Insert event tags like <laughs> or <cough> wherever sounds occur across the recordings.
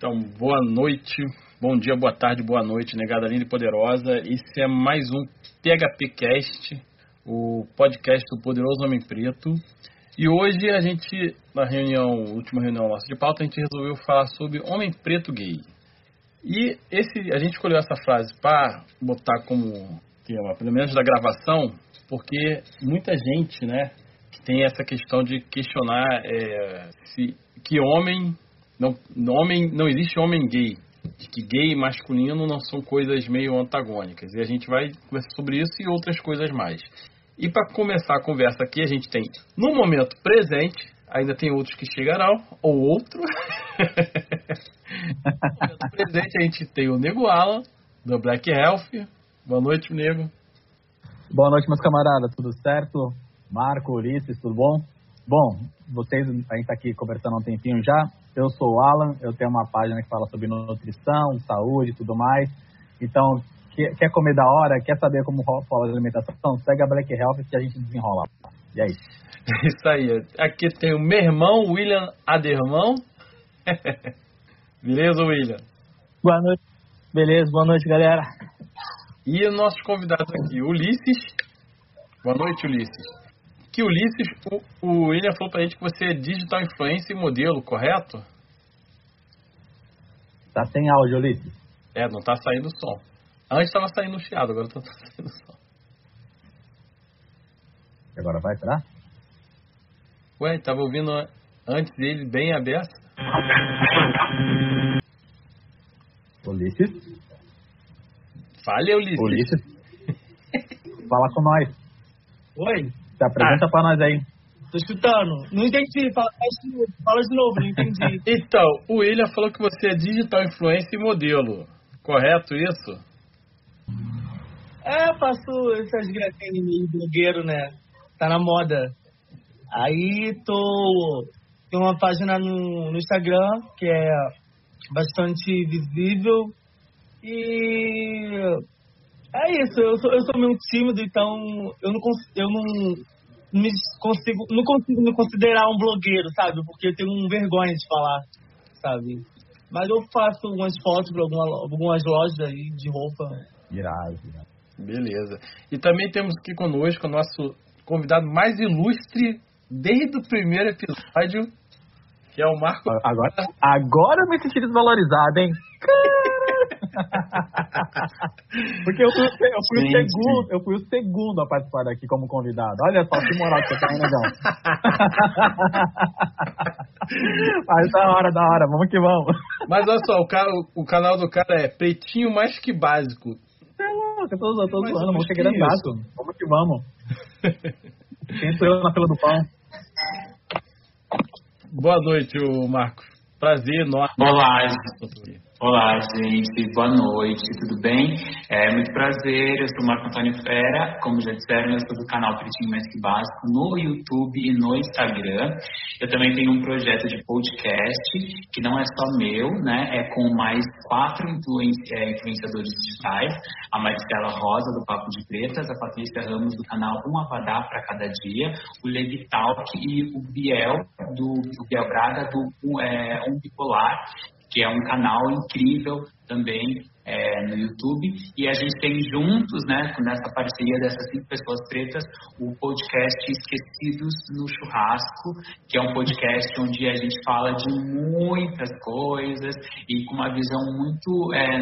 Então, boa noite, bom dia, boa tarde, boa noite, negada linda e poderosa. Esse é mais um PHPcast, o podcast do Poderoso Homem Preto. E hoje a gente, na reunião, última reunião nossa de pauta, a gente resolveu falar sobre Homem Preto Gay. E esse, a gente escolheu essa frase para botar como tema, pelo menos da gravação, porque muita gente, né, tem essa questão de questionar é, se que homem não, homem, não existe homem gay. De que gay e masculino não são coisas meio antagônicas. E a gente vai conversar sobre isso e outras coisas mais. E para começar a conversa aqui, a gente tem, no momento presente, ainda tem outros que chegarão, ou outro. <laughs> no momento presente, a gente tem o Nego Alan, do Black Health. Boa noite, Nego. Boa noite, meus camaradas. Tudo certo? Marco, Ulisses, tudo bom? Bom, vocês, a gente está aqui conversando há um tempinho já. Eu sou o Alan, eu tenho uma página que fala sobre nutrição, saúde e tudo mais. Então, quer, quer comer da hora, quer saber como rola a alimentação, segue a Black Health que a gente desenrola. E é isso. <laughs> Isso aí. Aqui tem o meu irmão, William Adermão. <laughs> Beleza, William? Boa noite. Beleza, boa noite, galera. E nossos convidados aqui, Ulisses. Boa noite, Ulisses que Ulisses, o, o William falou pra gente que você é digital influencer e modelo, correto? Tá sem áudio, Ulisses. É, não tá saindo som. Antes tava saindo chiado, agora tá <laughs> saindo som. Agora vai entrar? Ué, tava ouvindo antes dele bem aberto. Ulisses? Fale, Ulisses. Ulisses? <laughs> Fala com nós. Oi? Se apresenta ah. pra nós aí. Tô escutando. Não entendi. Fala, fala de novo, não entendi. <laughs> então, o William falou que você é digital influencer e modelo. Correto isso? É, faço essas gracinhas meio blogueiro, né? Tá na moda. Aí tô. Tem uma página no, no Instagram que é bastante visível. E é isso, eu sou, eu sou meio tímido, então eu não, eu não me consigo, não consigo me considerar um blogueiro, sabe? Porque eu tenho vergonha de falar, sabe? Mas eu faço umas fotos para alguma, algumas lojas aí de roupa. Irado, irado. Beleza. E também temos aqui conosco o nosso convidado mais ilustre desde o primeiro episódio, que é o Marco. Agora, agora eu me senti desvalorizado, hein? <laughs> <laughs> Porque eu fui, eu fui sim, o segundo, sim. eu fui o segundo a participar aqui como convidado. Olha só que moral que você tem, negão. <laughs> Mas da hora, da hora, vamos que vamos. Mas olha só, o, cara, o canal do cara é pretinho mais que básico. É louco, eu tô, eu tô zoando, vamos que grandaço. Vamos que vamos. Quem sou eu na fila do pão? Boa noite, Marcos. Prazer enorme. Olá, Olá, gente. Boa noite. Tudo bem? É muito prazer. Eu sou Marco Antônio Fera. Como já disseram, eu sou do canal Pretinho Mais Que Básico no YouTube e no Instagram. Eu também tenho um projeto de podcast que não é só meu, né? É com mais quatro é, influenciadores digitais. A Maristela Rosa, do Papo de Pretas, a Patrícia Ramos, do canal Um Avadá para Cada Dia, o Levi Talk e o Biel, do o Biel Braga, do é, Um Bipolar, que é um canal incrível também é, no YouTube. E a gente tem juntos, né, nessa parceria dessas cinco pessoas pretas, o podcast Esquecidos no Churrasco, que é um podcast onde a gente fala de muitas coisas e com uma visão muito é,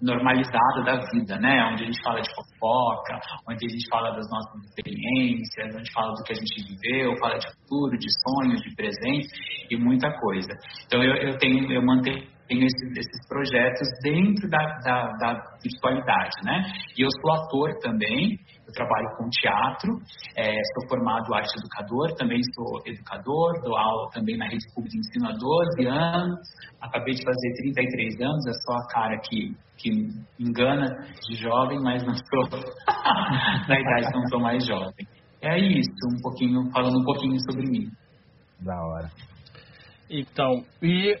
normalizada da vida, né? Onde a gente fala de fofoca, onde a gente fala das nossas experiências, onde fala do que a gente viveu, fala de futuro, de sonhos, de presente e muita coisa. Então eu, eu tenho, eu mantenho tenho esses, esses projetos dentro da, da, da, virtualidade, né? E eu sou ator também, eu trabalho com teatro, é, sou formado arte educador, também sou educador, dou aula também na rede pública de ensino há 12 anos, acabei de fazer 33 anos, é só a cara que, que engana de jovem, mas não sou, <laughs> na idade não sou mais jovem. É isso, um pouquinho, falando um pouquinho sobre mim. Da hora. Então, e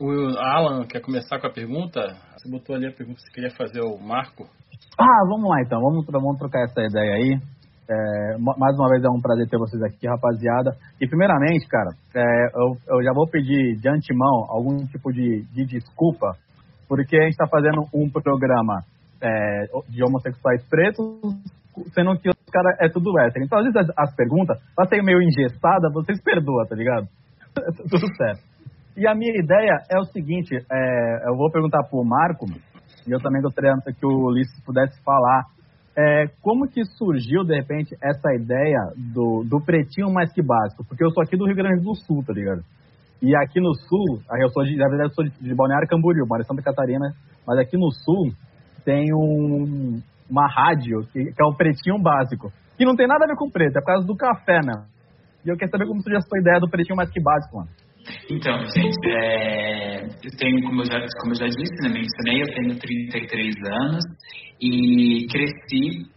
o Alan quer começar com a pergunta? Você botou ali a pergunta que você queria fazer ao Marco. Ah, vamos lá então, vamos, vamos trocar essa ideia aí. É, mais uma vez é um prazer ter vocês aqui, rapaziada. E primeiramente, cara, é, eu, eu, já vou pedir de antemão algum tipo de, de desculpa, porque a gente está fazendo um programa é, de homossexuais pretos, sendo que os caras é tudo hétero. Então, às vezes, as, as perguntas, vai ser meio engessada, vocês perdoam, tá ligado? <laughs> tudo certo. E a minha ideia é o seguinte, é, eu vou perguntar pro Marco, e eu também gostaria que o Ulisses pudesse falar é, como que surgiu, de repente, essa ideia do, do pretinho mais que básico? Porque eu sou aqui do Rio Grande do Sul, tá ligado? E aqui no Sul, eu sou de, na verdade, eu sou de, de Balneário Camboriú, moro em Santa Catarina, mas aqui no Sul tem um, uma rádio que, que, é o pretinho básico, que não tem nada a ver com preto, é por causa do café, né? E eu quero saber como surgiu a sua ideia do pretinho mais que básico, mano. Então, gente, é, eu tenho, como eu, já, como eu já disse, né, mencionei, eu tenho 33 anos e cresci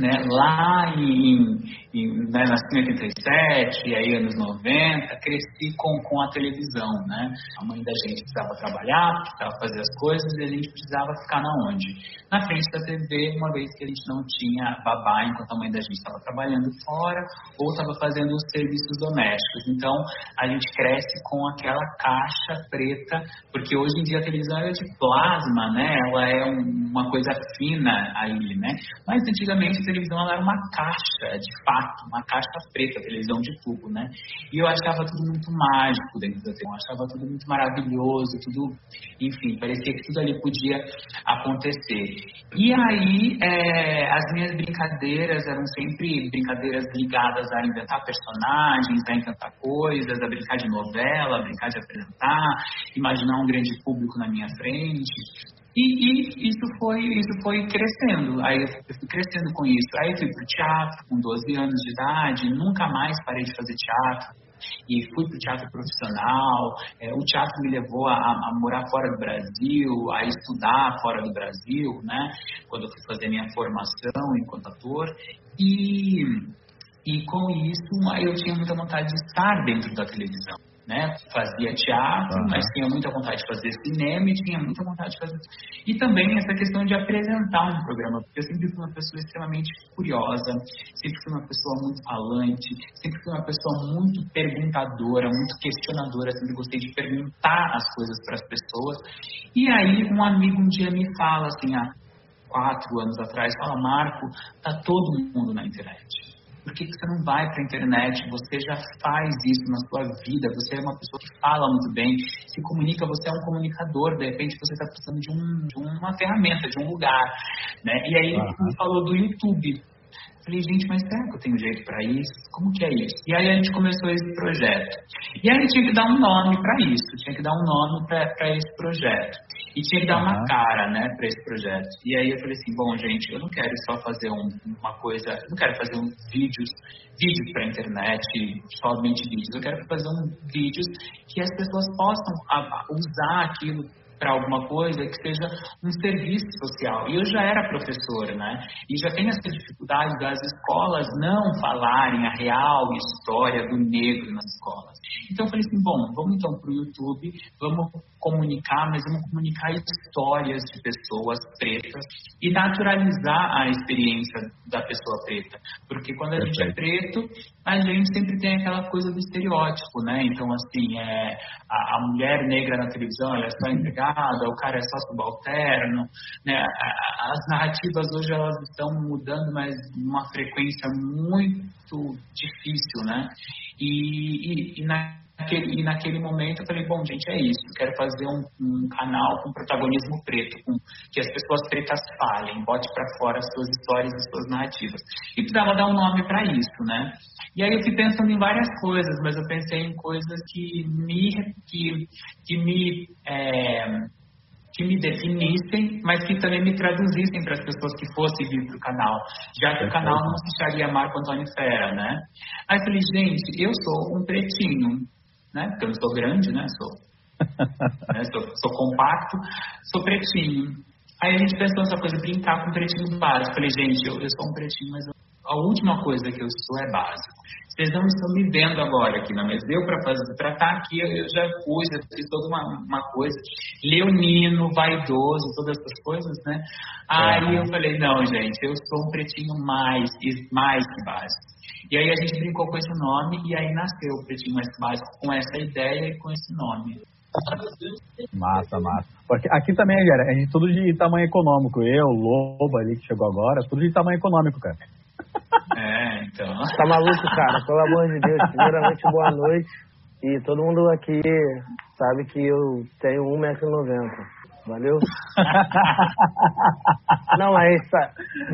né, lá em, em né, nasci em 87, e aí anos 90, cresci com, com a televisão, né? A mãe da gente precisava trabalhar, precisava fazer as coisas e a gente precisava ficar na onde? Na frente da TV, uma vez que a gente não tinha babá enquanto a mãe da gente estava trabalhando fora ou estava fazendo os serviços domésticos. Então, a gente cresce com aquela caixa preta, porque hoje em dia a televisão é de plasma, né? Ela é um, uma coisa fina aí, né? Mas antigamente televisão era uma caixa de fato, uma caixa preta, televisão de tubo, né? E eu achava tudo muito mágico dentro da televisão, achava tudo muito maravilhoso, tudo, enfim, parecia que tudo ali podia acontecer. E aí, é, as minhas brincadeiras eram sempre brincadeiras ligadas a inventar personagens, a inventar coisas, a brincar de novela, a brincar de apresentar, imaginar um grande público na minha frente. E, e, isso foi isso foi crescendo. Aí eu fui crescendo com isso. Aí eu fui pro teatro com 12 anos de idade, nunca mais parei de fazer teatro. E fui pro teatro profissional. É, o teatro me levou a, a, morar fora do Brasil, a estudar fora do Brasil, né? Quando eu fui fazer minha formação enquanto ator. E, e com isso eu tinha muita vontade de estar dentro da televisão né? Fazia teatro, uhum. mas tinha muita vontade de fazer cinema e tinha muita vontade de fazer. E também essa questão de apresentar um programa, porque eu sempre fui uma pessoa extremamente curiosa, sempre fui uma pessoa muito falante, sempre fui uma pessoa muito perguntadora, muito questionadora, sempre gostei de perguntar as coisas para as pessoas. E aí um amigo um dia me fala assim, há quatro anos atrás, fala, Marco, tá todo mundo na internet por que, você não vai para a internet? Você já faz isso na sua vida, você é uma pessoa que fala muito bem, se comunica, você é um comunicador, de repente você está precisando de, um, de, uma ferramenta, de um lugar. Né? E aí ele falou do YouTube. Falei, gente, mas será que eu tenho jeito para isso? Como que é isso? E aí a gente começou esse projeto. E aí tinha que dar um nome para isso, tinha que dar um nome para esse projeto. E tinha que dar uma cara, né, para esse projeto. E aí eu falei assim, bom, gente, eu não quero só fazer um, uma coisa, eu não quero fazer um vídeos, vídeos para internet, somente vídeos. Eu quero fazer um vídeos que as pessoas possam usar aquilo para alguma coisa que seja um serviço social. E eu já era professora, né? E já tem essa dificuldade das escolas não falarem a real história do negro nas escolas. Então eu falei assim, bom, vamos então para o YouTube, vamos comunicar, mas vamos comunicar histórias de pessoas pretas e naturalizar a experiência da pessoa preta. Porque quando a gente é preto, a gente sempre tem aquela coisa do estereótipo, né? Então, assim, é, a, a mulher negra na televisão, ela é só empregada, o cara é só subalterno, né? As narrativas hoje, elas estão mudando, mas numa frequência muito difícil, né? E, e, e na naquele, e naquele momento eu falei, bom, gente, é isso. Eu quero fazer um, um canal com protagonismo preto, com, que as pessoas pretas falem, bote para fora as suas histórias, as suas narrativas. E precisava dar um nome para isso, né? E aí eu fui pensando em várias coisas, mas eu pensei em coisas que me, que, que me é, que me definissem, mas que também me traduzissem para as pessoas que fossem vir para o canal, já que o canal não se chamaria Marco Antônio Fera, né? Aí eu falei, gente, eu sou um pretinho, né? Porque eu não sou grande, né? Sou, <laughs> né? sou, sou, compacto, sou pretinho. Aí a gente pensou nessa coisa, brincar com pretinho básico. Falei, gente, eu, eu sou um pretinho, mas eu, a última coisa que eu sou é básico. Vocês não estão me vendo agora aqui na mesa. Eu, para fazer, para estar tá aqui, eu já pus, eu fiz toda uma, uma coisa, leonino, vaidoso, todas essas coisas, né? Aí eu falei, não, gente, eu sou um pretinho mais, mais que básico. E aí a gente brincou com esse nome e aí nasceu o Pretinho Mais Básico com essa ideia e com esse nome. Massa, massa. Porque aqui também, galera, a gente tudo de tamanho econômico. Eu, Lobo ali que chegou agora, tudo de tamanho econômico, cara. É, então. Tá maluco, cara? Pelo amor de Deus. Primeiramente, boa noite. E todo mundo aqui sabe que eu tenho 1,90m. Valeu? <laughs> Não, mas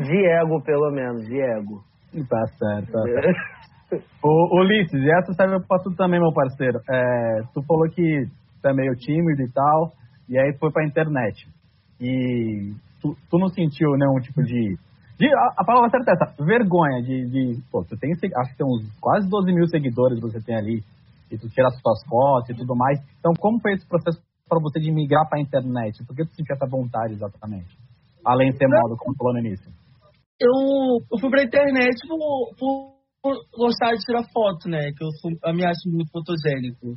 de ego, pelo menos, de ego. Tá certo, tá certo. Ô, Ulisses, e essa serve pra tu também, meu parceiro. É, tu falou que tu é meio tímido e tal, e aí foi pra internet. E tu, tu não sentiu nenhum tipo de de, a, a, palavra certa é essa, vergonha de, de. Pô, tu tem, acho que tem uns quase 12 mil seguidores você tem ali, e tu tira as suas fotos e tudo mais. Então, como foi esse processo para você de migrar para a internet? Por que tu sentiu essa vontade exatamente? Além de ser modo, como falou no início. Eu, eu fui para a internet por, por, gostar de tirar foto, né? Que eu, sou, eu me acho muito fotogênico.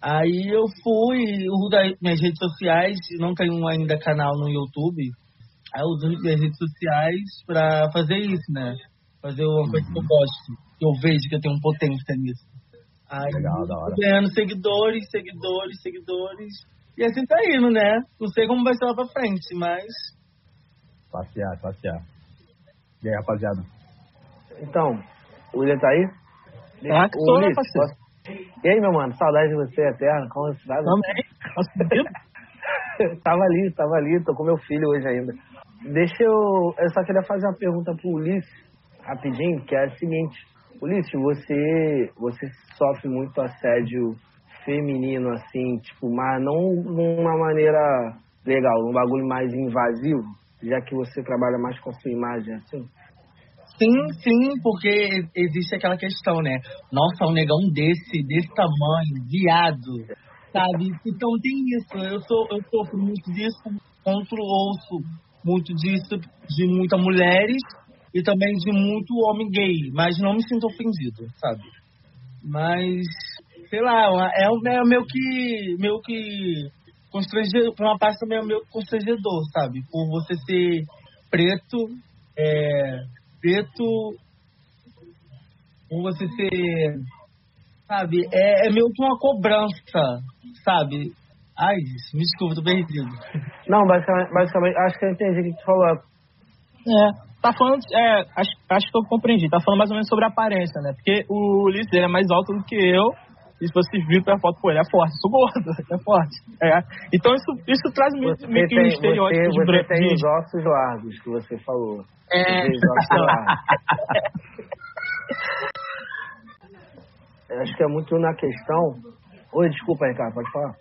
Aí eu fui, eu uso minhas redes sociais, não tenho ainda canal no YouTube, Aí eu uso as redes sociais para fazer isso, né? Fazer uma coisa que eu gosto, que eu vejo que eu tenho potência nisso. Aí, Legal, da hora. Ganhando seguidores, seguidores, seguidores. E assim tá indo, né? Não sei como vai ser lá pra frente, mas. Passear, passear. E aí, rapaziada? Então, o William tá aí? Ah, que sou, né, parceiro? E aí, meu mano, saudade de você eterno, como você tá? Também. <laughs> tava ali, tava ali, tô com meu filho hoje ainda. Deixa eu. Eu só queria fazer uma pergunta pro Ulisses, rapidinho, que é a seguinte. Ulisses, você, você sofre muito assédio feminino, assim, tipo, mas não de uma maneira legal, um bagulho mais invasivo, já que você trabalha mais com a sua imagem, assim? Sim, sim, porque existe aquela questão, né? Nossa, um negão desse, desse tamanho, viado, sabe? Então tem isso, eu, sou, eu sofro muito disso, contra ouço muito disso de muitas mulheres e também de muito homem gay, mas não me sinto ofendido, sabe? Mas, sei lá, é, é meio que, meio que constrangedor, por uma parte também é meio constrangedor, sabe? Por você ser preto, é, preto, por você ser, sabe? É, é meio que uma cobrança, sabe? Ai, me desculpa, tô perdido. Não, basicamente, basicamente, acho que eu entendi o que tu falou. É, tá falando, é, acho, acho que eu compreendi, tá falando mais ou menos sobre a aparência, né? Porque o Ulisses é mais alto do que eu, e se vocês viram pela foto, pô, ele é forte, sou gordo, <laughs> é forte. É. Então isso, isso traz meio, que um estereótipo você, de branco. Você tem os ossos largos que você falou. É. Você tem os ossos <laughs> largos. acho que é muito na questão. Oi, desculpa, Ricardo, pode falar.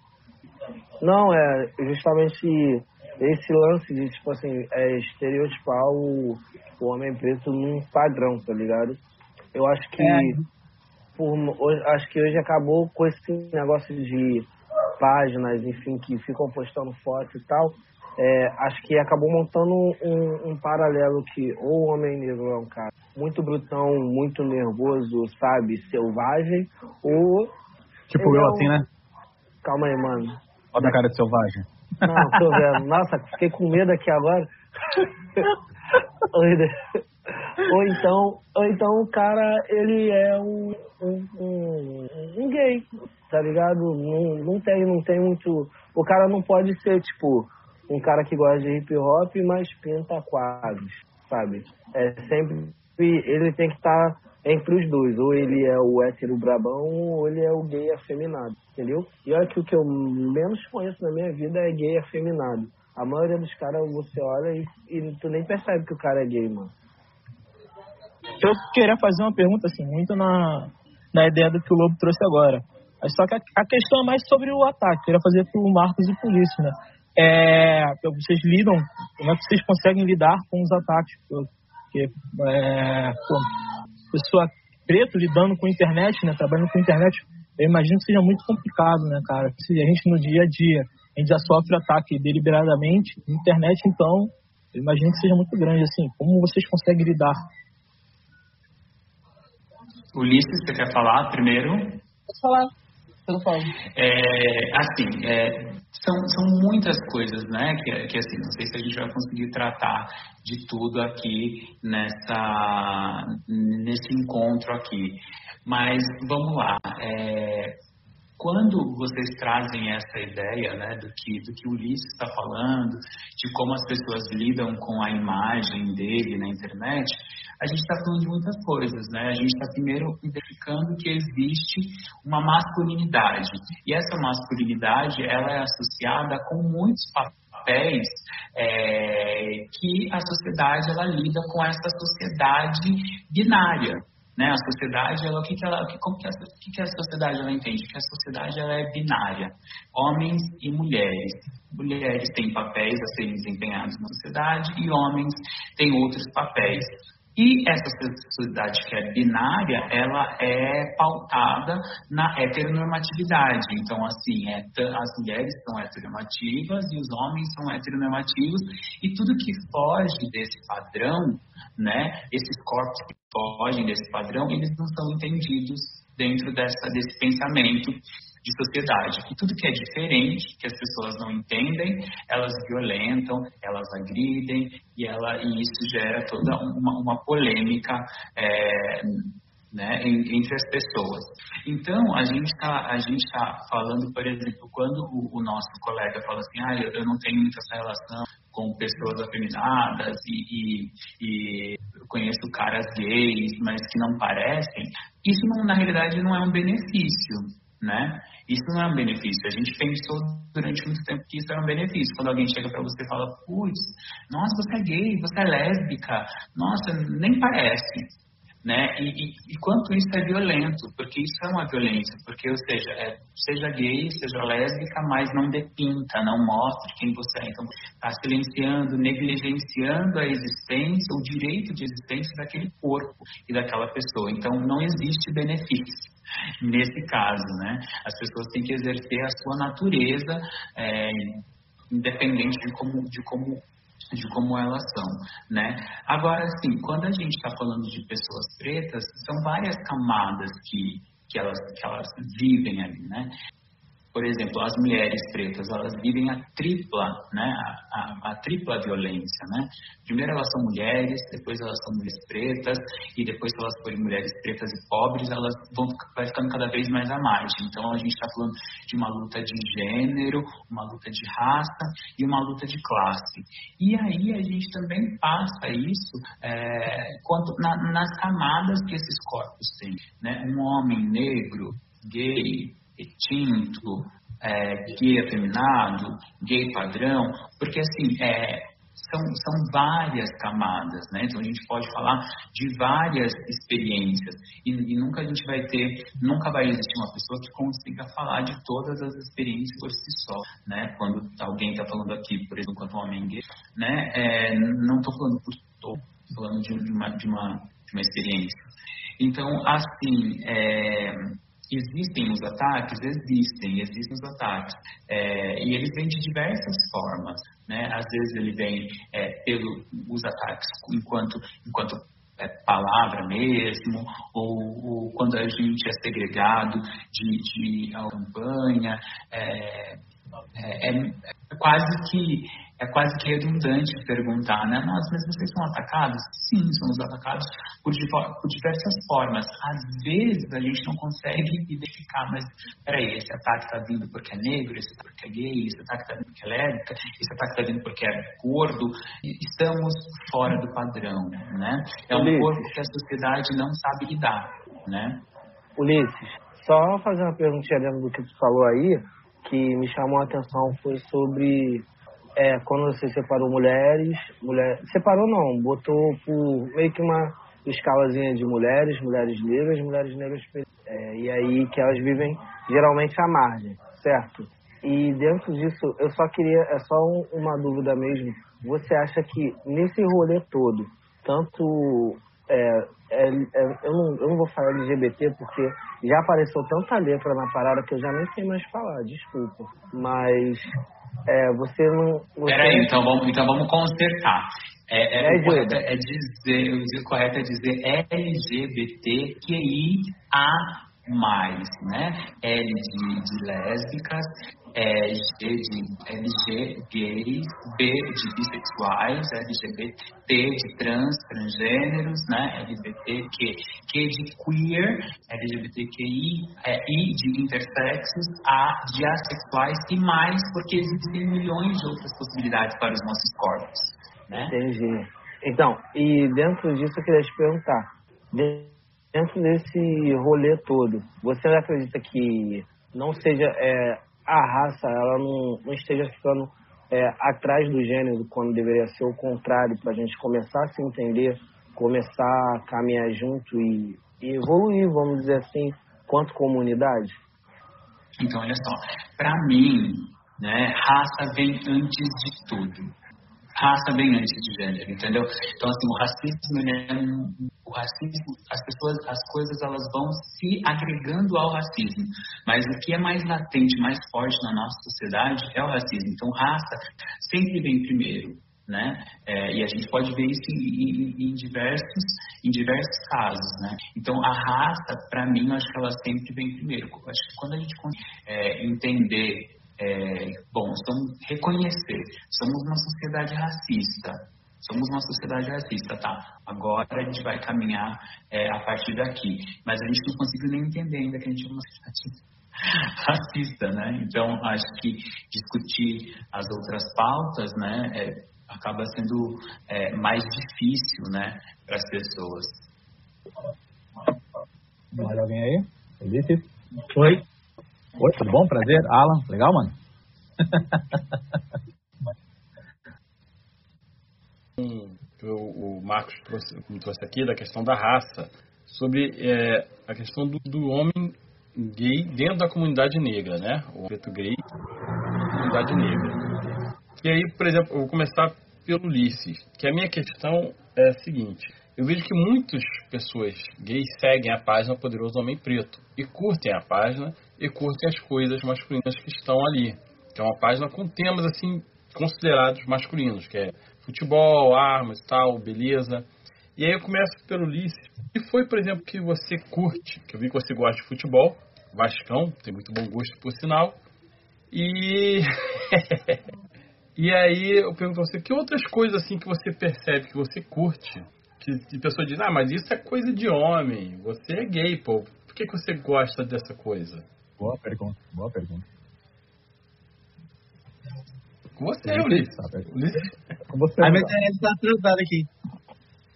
Não, é justamente esse lance de, tipo assim, é estereotipar o, o homem preto num padrão, tá ligado? Eu acho que é. Por, hoje, acho que hoje acabou com esse negócio de páginas, enfim, que ficam postando fotos e tal. É, acho que acabou montando um, um, paralelo que ou o homem negro é um cara muito brutão, muito nervoso, sabe, selvagem, ou. Tipo eu, é um... assim, né? Calma aí, mano. Olha a cara de selvagem. Não, tô vendo. Nossa, fiquei com medo aqui agora. <laughs> ou então, ou então o cara, ele é um, um, um, gay, tá ligado? Não, não, tem, não tem muito. O cara não pode ser, tipo, um cara que gosta de hip hop, mas pinta quadros, sabe? É sempre. Ele tem que estar tá entre os dois. Ou ele é o hétero brabão, ou ele é o gay afeminado, entendeu? E olha que o que eu menos conheço na minha vida é gay afeminado. A maioria dos caras você olha e, e tu nem percebe que o cara é gay, mano. Eu queria fazer uma pergunta assim, muito na, na ideia do que o Lobo trouxe agora. Só que a, questão é mais sobre o ataque. Queria fazer pro Marcos e pro Lício, né? É, vocês lidam, como é que vocês conseguem lidar com os ataques? Porque, é, pô, pessoa preto lidando com internet, né, trabalhando com internet, eu imagino que seja muito complicado, né, cara? Se a gente no dia a dia, a gente já sofre ataque deliberadamente, internet, então, eu imagino que seja muito grande, assim. Como vocês conseguem lidar? Ulisses, você quer falar primeiro? Pode falar. É, assim, é, são, são muitas coisas, né? Que, que assim, não sei se a gente vai conseguir tratar de tudo aqui nessa, nesse encontro aqui. Mas vamos lá. É, quando vocês trazem essa ideia né, do, que, do que o Ulisses está falando, de como as pessoas lidam com a imagem dele na internet, a gente está falando de muitas coisas. Né? A gente está primeiro identificando que existe uma masculinidade. E essa masculinidade ela é associada com muitos papéis é, que a sociedade ela lida com essa sociedade binária. Né? A sociedade, ela, o que, que ela, como que a, que, que a sociedade ela entende? Que a sociedade ela é binária, homens e mulheres. Mulheres têm papéis a serem desempenhados na sociedade e homens têm outros papéis. E essa sociedade que é binária, ela é pautada na heteronormatividade. Então, assim, é, as mulheres são heteronormativas e os homens são heteronormativos. E tudo que foge desse padrão, né, esses corpos que fogem desse padrão, eles não são entendidos dentro dessa, desse pensamento de sociedade. E tudo que é diferente, que as pessoas não entendem, elas violentam, elas agridem e, ela, e isso gera toda uma, uma polêmica é, né, entre as pessoas. Então, a gente está tá falando, por exemplo, quando o, o, nosso colega fala assim, ah, eu, eu não tenho muita relação com pessoas afeminadas e, e, e eu conheço caras gays, mas que não parecem, isso não, na realidade não é um benefício né? Isso não é um benefício. A gente pensou durante muito tempo que isso era um benefício. Quando alguém chega para você e fala, putz, nossa, você é gay, você é lésbica, nossa, nem parece. Né? E, e, e, quanto isso é violento, porque isso é uma violência, porque, ou seja, é, seja gay, seja lésbica, mas não depinta, não mostre quem você é. Então, está silenciando, negligenciando a existência, o direito de existência daquele corpo e daquela pessoa. Então, não existe benefício nesse caso, né? As pessoas têm que exercer a sua natureza, é, independente de como, de como de como elas são, né? Agora, assim, quando a gente está falando de pessoas pretas, são várias camadas que, que, elas, que elas vivem ali, né? Por exemplo, as mulheres pretas, elas vivem a tripla, né, a, a, a, tripla violência, né? Primeiro elas são mulheres, depois elas são mulheres pretas e depois se elas forem mulheres pretas e pobres, elas vão vai ficando cada vez mais à margem. Então a gente está falando de uma luta de gênero, uma luta de raça e uma luta de classe. E aí a gente também passa isso é, quanto na, nas camadas que esses corpos têm, né? Um homem negro, gay, retinto, é, gay afeminado, gay padrão, porque assim, é, são, são várias camadas, né? Então a gente pode falar de várias experiências e, e, nunca a gente vai ter, nunca vai existir uma pessoa que consiga falar de todas as experiências por si só, né? Quando alguém está falando aqui, por exemplo, quanto homem gay, né? É, não estou falando por todo, falando de, uma, de, uma, de uma experiência. Então, assim, é, Existem os ataques? Existem, existem os ataques. É, e eles vêm de diversas formas. Né? Às vezes ele vem é, pelos ataques enquanto, enquanto é, palavra mesmo, ou, ou, quando a gente é segregado de, de campanha. É, é, é, quase que é quase que redundante perguntar, né? Nossa, mas vocês são atacados? Sim, somos atacados por, por diversas formas. Às vezes a gente não consegue identificar, mas peraí, esse ataque está vindo porque é negro, esse ataque porque é gay, esse ataque está vindo porque é lésbica, esse ataque está vindo porque é gordo. Estamos fora do padrão, né? É um Ulisses. corpo que a sociedade não sabe lidar, né? Ulisses, só fazer uma perguntinha dentro do que tu falou aí, que me chamou a atenção foi sobre é, quando você separou mulheres, mulher, separou não, botou por meio que uma escalazinha de mulheres, mulheres negras, mulheres negras é, e aí que elas vivem geralmente à margem, certo? E dentro disso, eu só queria, é só uma dúvida mesmo, você acha que nesse rolê todo, tanto é, é, é, eu, não, eu não vou falar LGBT porque já apareceu tanta letra na parada que eu já nem sei mais falar, desculpa. Mas é, você não. Você... Peraí, então vamos, então vamos consertar. É, é, o, correto é dizer, o correto é dizer LGBTQIA+, né? L de, de lésbicas, é, G de LG, gays, B de bissexuais, LGBT, T de trans, transgêneros, né? LGBTQ, Q de queer, LGBTQI, é, I de intersexos, A de assexuais e mais, porque existem milhões de outras possibilidades para os nossos corpos, né? Entendi. Então, e dentro disso eu queria te perguntar, dentro desse rolê todo, você acredita que não seja é, a raça, ela não, não esteja ficando é, atrás do gênero quando deveria ser o contrário, para a gente começar a se entender, começar a caminhar junto e, e evoluir, vamos dizer assim, quanto comunidade? Então, olha só, para mim, né, raça vem antes de tudo raça bem antes de gênero, entendeu? Então, assim, o racismo, é o racismo, as pessoas, as coisas, elas vão se agregando ao racismo. Mas o que é mais latente, mais forte na nossa sociedade é o racismo. Então, raça sempre vem primeiro. Né? É, e a gente pode ver isso em, em, em, diversos, em diversos casos, né? Então a raça, para mim, eu acho que ela sempre vem primeiro. Acho que quando a gente é, entender é, bom, somos, reconhecer, somos uma sociedade racista, somos uma sociedade racista, tá? Agora a gente vai caminhar é, a partir daqui, mas a gente não conseguiu nem entender ainda que a gente é uma sociedade <laughs> racista, né? Então acho que discutir as outras pautas, né, é, acaba sendo é, mais difícil, né, para as pessoas. Mais alguém aí? Ulisses? Oi. Oi, tudo bom? Prazer. Alan, legal, mano? o, Marcos trouxe, trouxe aqui da questão da raça, sobre é, a questão do, do, homem gay dentro da comunidade negra, né? O preto gay comunidade negra. E aí, por exemplo, eu vou começar pelo Ulisses, que a minha questão é a seguinte. Eu vejo que muitas pessoas gays seguem a página Poderoso Homem Preto e curtem a página e curtem as coisas masculinas que estão ali. Que é uma página com temas assim considerados masculinos, que é futebol, armas e tal, beleza. E aí eu começo pelo Ulisses. E foi, por exemplo, que você curte, que eu vi que você gosta de futebol, Vascão, tem muito bom gosto por sinal. E <laughs> E aí eu pergunto a você, que outras coisas assim que você percebe, que você curte, que, que a pessoa diz, ah, mas isso é coisa de homem, você é gay, pô, por que, que você gosta dessa coisa? Boa pergunta, boa pergunta. Com você, Ulisses. Ulisses. Com você. A minha internet tá atrasada aqui.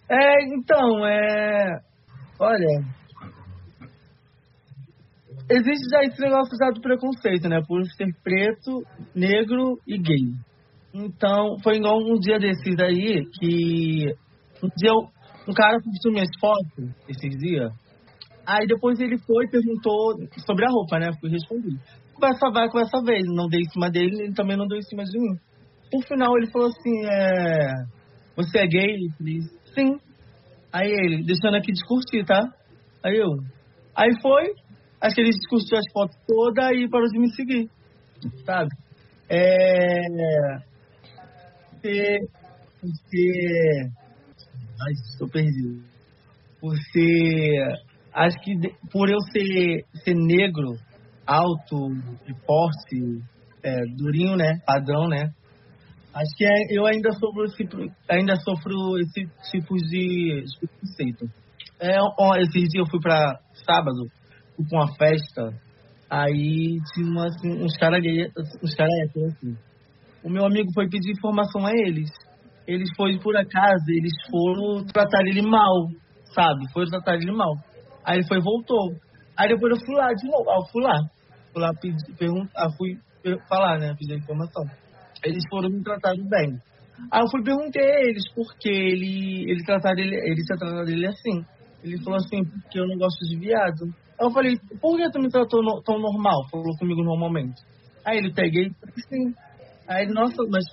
É, então, é. Olha. Existe já esse negócio já do preconceito, né? Por ser preto, negro e gay. Então, foi igual um dia desses aí que. Um dia um cara postou minhas fotos esses dias. Aí depois ele foi e perguntou sobre a roupa, né? Fui responder conversa vai, conversa vez. Não dei em cima dele, ele também não deu em cima de mim. Por final, ele falou assim: é, Você é gay? Eu Sim. Aí ele, deixando aqui discutir, tá? Aí eu. Aí foi, acho que ele discutiu as fotos todas e parou de me seguir. Sabe? É. Você. Você. Ai, estou perdido. Você. Acho que por eu ser, ser negro, alto e forte, é, durinho, né? Padrão, né? Acho que é, eu ainda sofro esse, ainda sofro esse tipo de, de preconceito. É, esses eu fui pra sábado, fui pra uma festa, aí tinha uma, assim, uns caras uns caras assim. O meu amigo foi pedir informação a eles. Eles foram, por acaso, eles foram tratar ele mal, sabe? Foram tratar ele mal. Aí ele foi voltou. Aí depois eu fui lá de novo. Aí eu fui lá fui lá pedir, perguntar, fui falar, né? Pedir informação. Eles foram me tratar bem. Aí eu fui perguntei a eles porque ele, ele trataram ele, ele tinha tratado ele assim. Ele falou assim, porque eu não gosto de viado. Aí eu falei, por que tu me tratou no, tão normal? Falou comigo normalmente. Aí ele peguei e sim. Aí ele, nossa, mas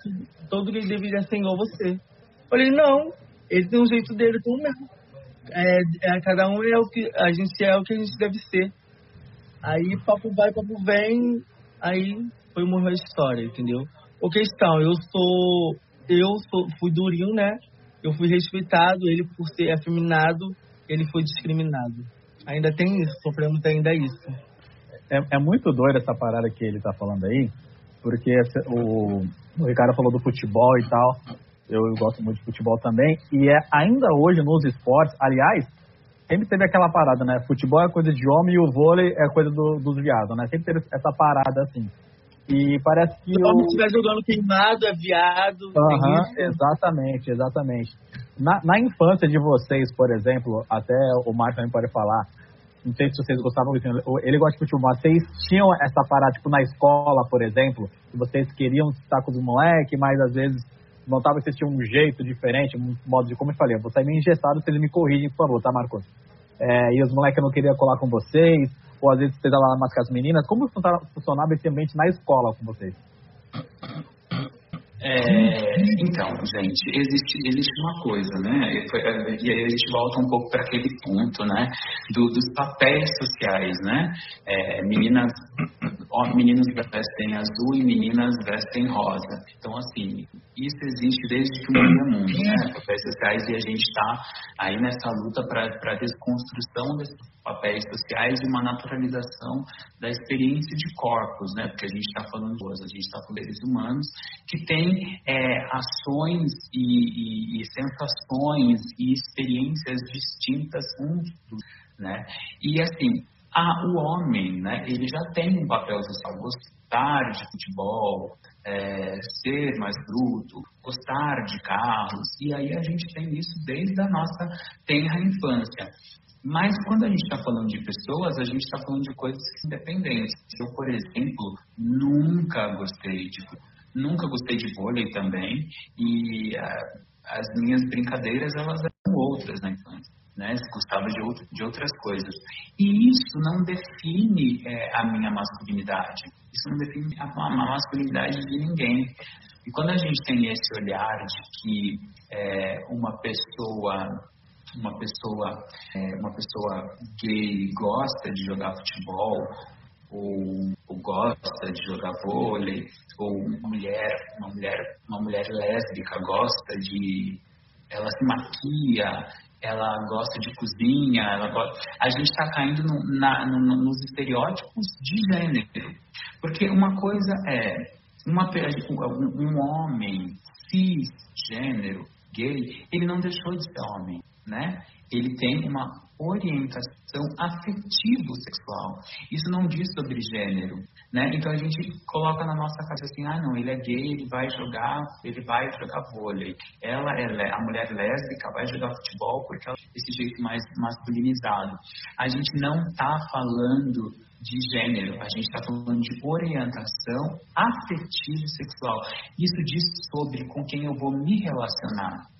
todo gay deveria ser igual você. Eu falei, não, ele tem um jeito dele tão mesmo. É, é, cada um é o que a gente é o que a gente deve ser. Aí papo vai, papo vem, aí foi uma história, entendeu? O questão, eu sou. Eu sou, fui durinho, né? eu fui respeitado, ele por ser afeminado, ele foi discriminado. Ainda tem isso, sofremos ainda isso. É, é muito doido essa parada que ele tá falando aí, porque o, o Ricardo falou do futebol e tal, eu, gosto muito de futebol também, e é ainda hoje nos esportes, aliás, sempre teve aquela parada, né? Futebol é coisa de homem e o vôlei é coisa do, dos viados, né? Sempre teve essa parada assim. E parece que. Se o homem estiver jogando queimado, é viado. Uhum, exatamente, exatamente. Na, na infância de vocês, por exemplo, até o Marco também pode falar, não sei se vocês gostavam, ele gosta de futebol, vocês tinham essa parada, tipo, na escola, por exemplo, que vocês queriam estar com os moleques, mas às vezes notava que vocês tinham um jeito diferente, um modo de, como eu falei, eu vou sair meio engessado, vocês me corrigem, por favor, tá, Marcos? É, e os moleques não queriam colar com vocês, ou às vezes vocês lá mais com as meninas. Como funcionava esse ambiente na escola com vocês? É, então, gente, existe, existe uma coisa, né? E aí a gente volta um pouco para aquele ponto, né? Do, dos papéis sociais, né? É, meninas, meninos vestem azul e meninas vestem rosa. Então, assim, isso existe desde que o mundo é mundo, né? Papéis sociais e a gente está aí nessa luta para a desconstrução desses papéis sociais e uma naturalização da experiência de corpos, né? Porque a gente está falando de a gente está falando de seres humanos que têm é, ações e, e, e, sensações e experiências distintas uns né? E assim, a, o homem, né? Ele já tem um papel social, gostar de futebol, é, ser mais bruto, gostar de carros, e aí a gente tem isso desde a nossa tenra infância. Mas quando a gente está falando de pessoas, a gente está falando de coisas independentes. Eu, por exemplo, nunca gostei de nunca gostei de vôlei também e uh, as minhas brincadeiras elas eram outras na infância, né? Gostava de, outro, de outras coisas. E isso não define é, a minha masculinidade. Isso não define a, a masculinidade de ninguém. E quando a gente tem esse olhar de que é, uma pessoa uma pessoa, é, uma pessoa gay gosta de jogar futebol, ou, ou, gosta de jogar vôlei, ou uma mulher, uma mulher, uma mulher lésbica gosta de, ela se maquia, ela gosta de cozinha, ela gosta, a gente está caindo no, na, no, nos estereótipos de gênero, porque uma coisa é uma, um homem cisgênero gay, ele não deixou de ser homem né? Ele tem uma orientação afetivo-sexual. Isso não diz sobre gênero, né? Então a gente coloca na nossa cabeça assim, ah, não, ele é gay, ele vai jogar, ele vai jogar vôlei. Ela é a mulher lésbica vai jogar futebol porque ela esse jeito mais masculinizado. A gente não está falando de gênero, a gente está falando de orientação afetivo sexual. Isso diz sobre com quem eu vou me relacionar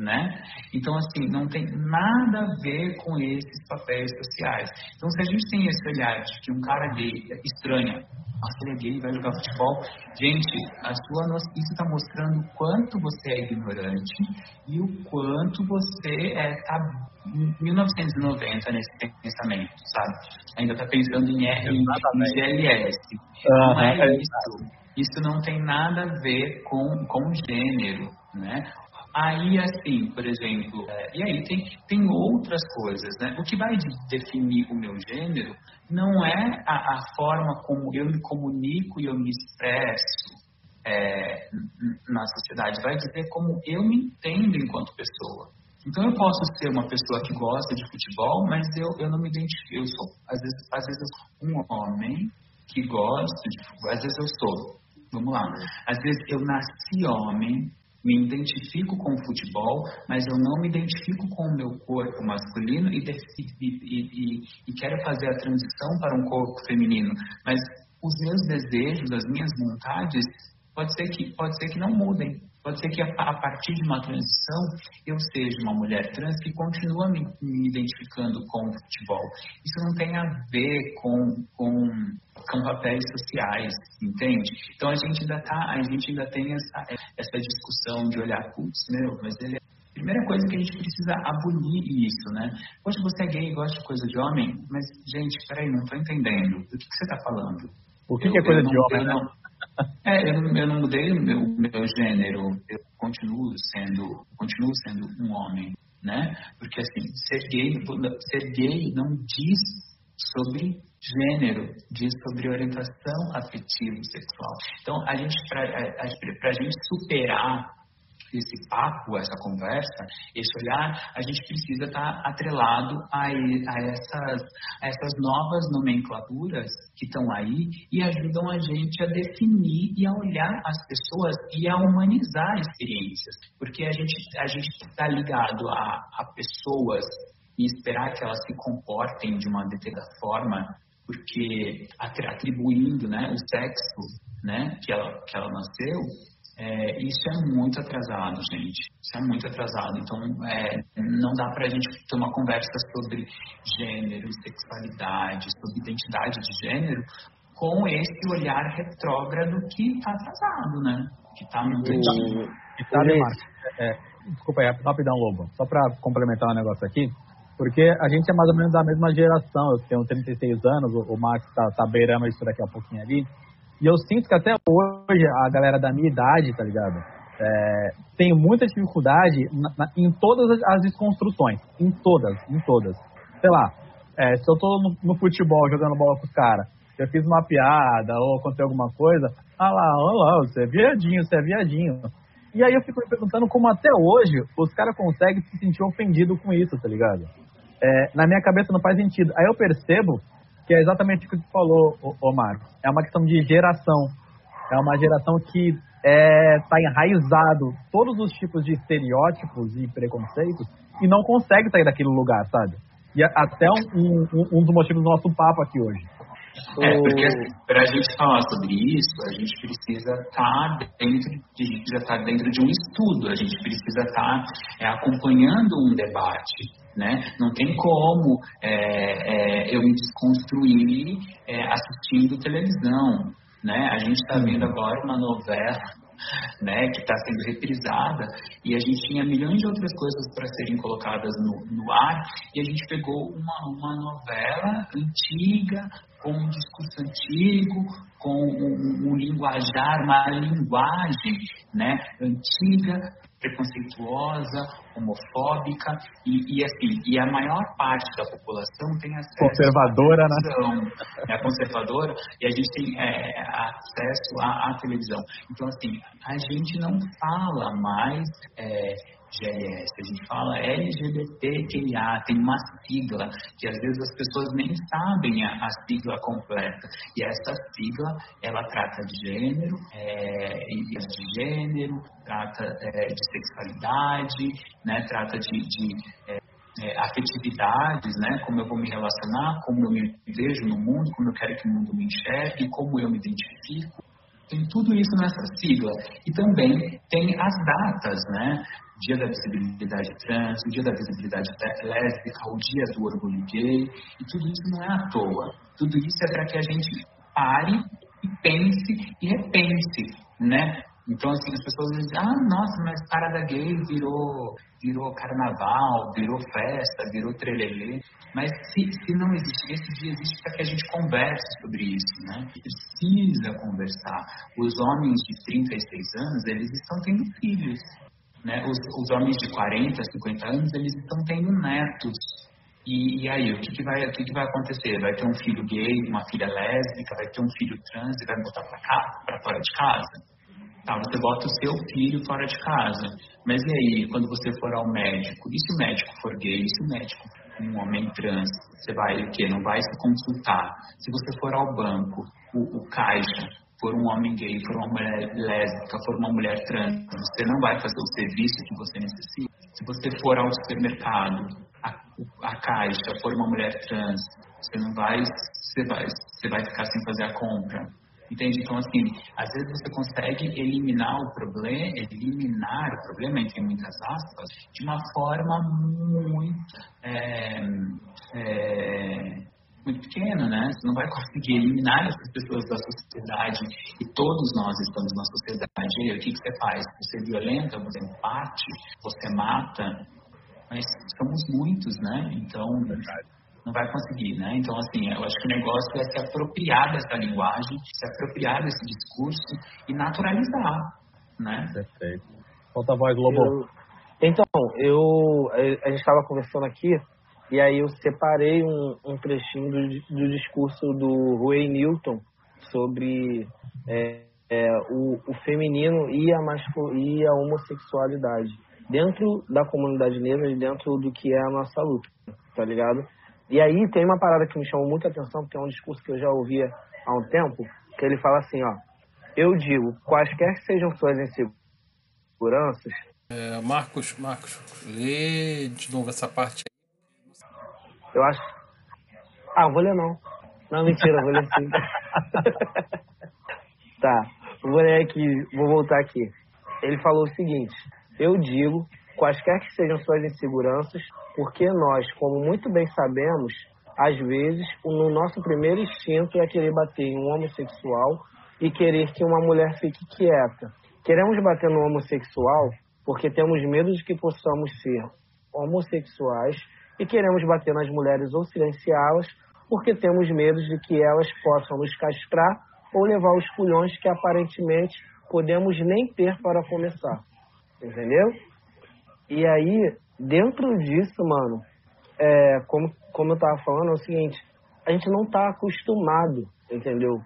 né? Então, assim, não tem nada a ver com esses papéis sociais. Então, se a gente tem esse olhar de que um cara gay estranha, nossa, ele é gay, vai jogar futebol, gente, a sua, isso está mostrando o quanto você é ignorante e o quanto você está é, em 1990 nesse pensamento, sabe? Ainda está pensando em, em, em GLS. Uhum, não é isso. Isso não tem nada a ver com, com gênero, né? Aí, assim, por exemplo, é, e aí tem, tem outras coisas, né? O que vai definir o meu gênero não é a, a forma como eu me comunico e eu me expresso é, na sociedade, vai dizer como eu me entendo enquanto pessoa. Então eu posso ser uma pessoa que gosta de futebol, mas eu, eu não me identifico. Eu sou, às vezes, às vezes um homem que gosta de futebol, às vezes eu sou. Vamos lá. Às vezes eu nasci homem, me identifico com o futebol, mas eu não me identifico com o meu corpo masculino e, e, e, e, quero fazer a transição para um corpo feminino. Mas os meus desejos, as minhas vontades, pode ser que, pode ser que não mudem. Pode ser que a, partir de uma transição eu seja uma mulher trans que continua me, me identificando com o futebol. Isso não tem a ver com, com com papéis sociais, entende? Então a gente ainda tá, a gente ainda tem essa, essa discussão de olhar, putz, meu, mas ele é Primeira coisa que a gente precisa abolir isso, né? Poxa, você é gay e gosta de coisa de homem, mas, gente, peraí, não tô entendendo. Do que, que você tá falando? O que, eu, que é coisa de homem, eu né? É, eu não, eu não mudei o meu, meu gênero. Eu, continuo sendo, continuo sendo um homem, né? Porque assim, ser gay, ser gay não diz sobre gênero, diz sobre orientação afetiva sexual. Então, a gente, para a gente superar esse papo, essa conversa, esse olhar, a gente precisa estar atrelado a, a, essas, a essas novas nomenclaturas que estão aí e ajudam a gente a definir e a olhar as pessoas e a humanizar experiências. Porque a gente a gente está ligado a, a pessoas e esperar que elas se comportem de uma determinada forma, porque atribuindo né, o sexo né, que, ela, que ela nasceu, é, isso é muito atrasado, gente. Isso é muito atrasado. Então, é, não dá para a gente ter uma conversa sobre gênero, sexualidade, sobre identidade de gênero com esse olhar retrógrado que está atrasado, né? Que está muito... E, e sabe, Marcos, é, desculpa aí, rapidão, Lobo. Só para complementar um negócio aqui, porque a gente é mais ou menos da mesma geração. Eu tenho 36 anos, o, o Marcos está tá beirando isso daqui a pouquinho ali. E eu sinto que até hoje a galera da minha idade, tá ligado? É, tem muita dificuldade na, na, em todas as desconstruções. Em todas, em todas. Sei lá, é, se eu tô no, no, futebol jogando bola com os caras, eu fiz uma piada ou aconteceu alguma coisa, ah lá, olha lá, você é viadinho, você é viadinho. E aí eu fico me perguntando como até hoje os caras conseguem se sentir ofendidos com isso, tá ligado? É, na minha cabeça não faz sentido. Aí eu percebo que é exatamente o que tu falou, ô, Marcos. É uma questão de geração. É uma geração que está é, tá enraizado todos os tipos de estereótipos e preconceitos e não consegue sair daquele lugar, sabe? E até um, um, um dos motivos do nosso papo aqui hoje. É, porque para a gente falar sobre isso, a gente precisa estar tá dentro, de, já estar tá dentro de um estudo, a gente precisa estar tá, é, acompanhando um debate. Né? Não tem como é, é, eu me desconstruir é, assistindo televisão. Né? A gente está vendo agora uma novela né, que está sendo reprisada e a gente tinha milhões de outras coisas para serem colocadas no, no, ar e a gente pegou uma, uma novela antiga com um discurso antigo, com um, um linguajar, uma linguagem né, antiga, preconceituosa, homofóbica e, e, assim e a maior parte da população tem acesso conservadora, né? É conservadora e a gente tem é, acesso à, à, televisão. Então assim a gente não fala mais é, GLS, a gente fala LGBTQIA, tem uma sigla que às vezes as pessoas nem sabem a, a sigla completa. E essa sigla, ela trata de gênero, é, de gênero, trata é, de sexualidade, né, trata de, de é, é, afetividades, né? Como eu vou me relacionar, como eu me vejo no mundo, como eu quero que o mundo me enxergue, como eu me identifico. Tem tudo isso nessa sigla. E também tem as datas, né? Dia da Visibilidade Trans, o Dia da Visibilidade Lésbica, o Dia do Orgulho Gay, e tudo isso não é à toa. Tudo isso é para que a gente pare e pense e repense, né? Então, assim, as pessoas dizem, ah, nossa, mas parada gay virou, virou carnaval, virou festa, virou trelelê. Mas se, se não existe, esse dia existe para que a gente converse sobre isso, né? Precisa conversar. Os homens de 36 anos, eles estão tendo filhos. Né? Os, os homens de 40, 50 anos, eles estão tendo netos. E, e, aí, o que, que, vai, o que, que vai acontecer? Vai ter um filho gay, uma filha lésbica, vai ter um filho trans e vai botar para fora de casa? Tá, você bota o seu filho fora de casa. Mas e aí, quando você for ao médico? E se o médico for gay? E se o médico for um homem trans? Você vai o quê? Não vai se consultar. Se você for ao banco, o, o caixa for um homem gay, for uma mulher lésbica, for uma mulher trans, você não vai fazer o serviço que você necessita. Se você for ao supermercado, a, a caixa for uma mulher trans, você não vai, você vai, você vai ficar sem fazer a compra. Entende? Então, assim, às vezes você consegue eliminar o problema, eliminar o problema, entre muitas aspas, de uma forma muito é, é, muito pequeno, né? Você não vai conseguir eliminar essas pessoas da sociedade e todos nós estamos na sociedade. E aí, o que, que você faz? Você violenta, você empate, você mata, mas somos muitos, né? Então não vai conseguir, né? Então assim, eu acho que o negócio é se apropriar dessa linguagem, se apropriar desse discurso e naturalizar, né? Perfeito. Solta a voz, Lobo. Eu, então, eu, a gente estava conversando aqui e aí eu separei um, um trechinho do, do discurso do Ray Newton sobre é, é, o, o, feminino e a, e a homossexualidade dentro da comunidade negra e dentro do que é a nossa luta, tá ligado? E aí tem uma parada que me chamou muita atenção, porque é um discurso que eu já ouvia há um tempo, que ele fala assim, ó, eu digo, quaisquer que sejam suas inseguranças... É, Marcos, Marcos, lê de novo essa parte aí. Eu acho... Ah, vou ler não. Não, mentira, vou ler sim. <laughs> tá, vou ler aqui, vou voltar aqui. Ele falou o seguinte, eu digo, quaisquer que sejam suas inseguranças, porque nós, como muito bem sabemos, às vezes, no nosso primeiro instinto é querer bater em um homossexual e querer que uma mulher fique quieta. Queremos bater no homossexual porque temos medo de que possamos ser homossexuais e queremos bater nas mulheres ou silenciá-las porque temos medo de que elas possam nos castrar ou levar os culhões que aparentemente podemos nem ter para começar. Entendeu? E aí, dentro disso, mano, é, como, como eu tava falando, é o seguinte, a gente não tá acostumado, entendeu?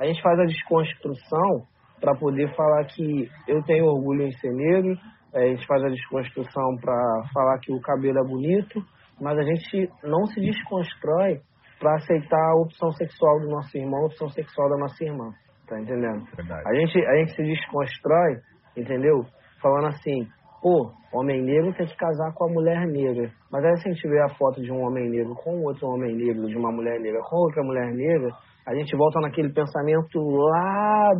A gente faz a desconstrução para poder falar que eu tenho orgulho em ser negro, a gente faz a desconstrução para falar que o cabelo é bonito, mas a gente não se desconstrói para aceitar a opção sexual do nosso irmão, a opção sexual da nossa irmã. Tá entendendo? Verdade. A gente, a gente se desconstrói, entendeu? Falando assim, pô, homem negro tem que casar com a mulher negra. Mas aí se a gente vê a foto de um homem negro com outro homem negro, de uma mulher negra com outra mulher negra, a gente volta naquele pensamento lá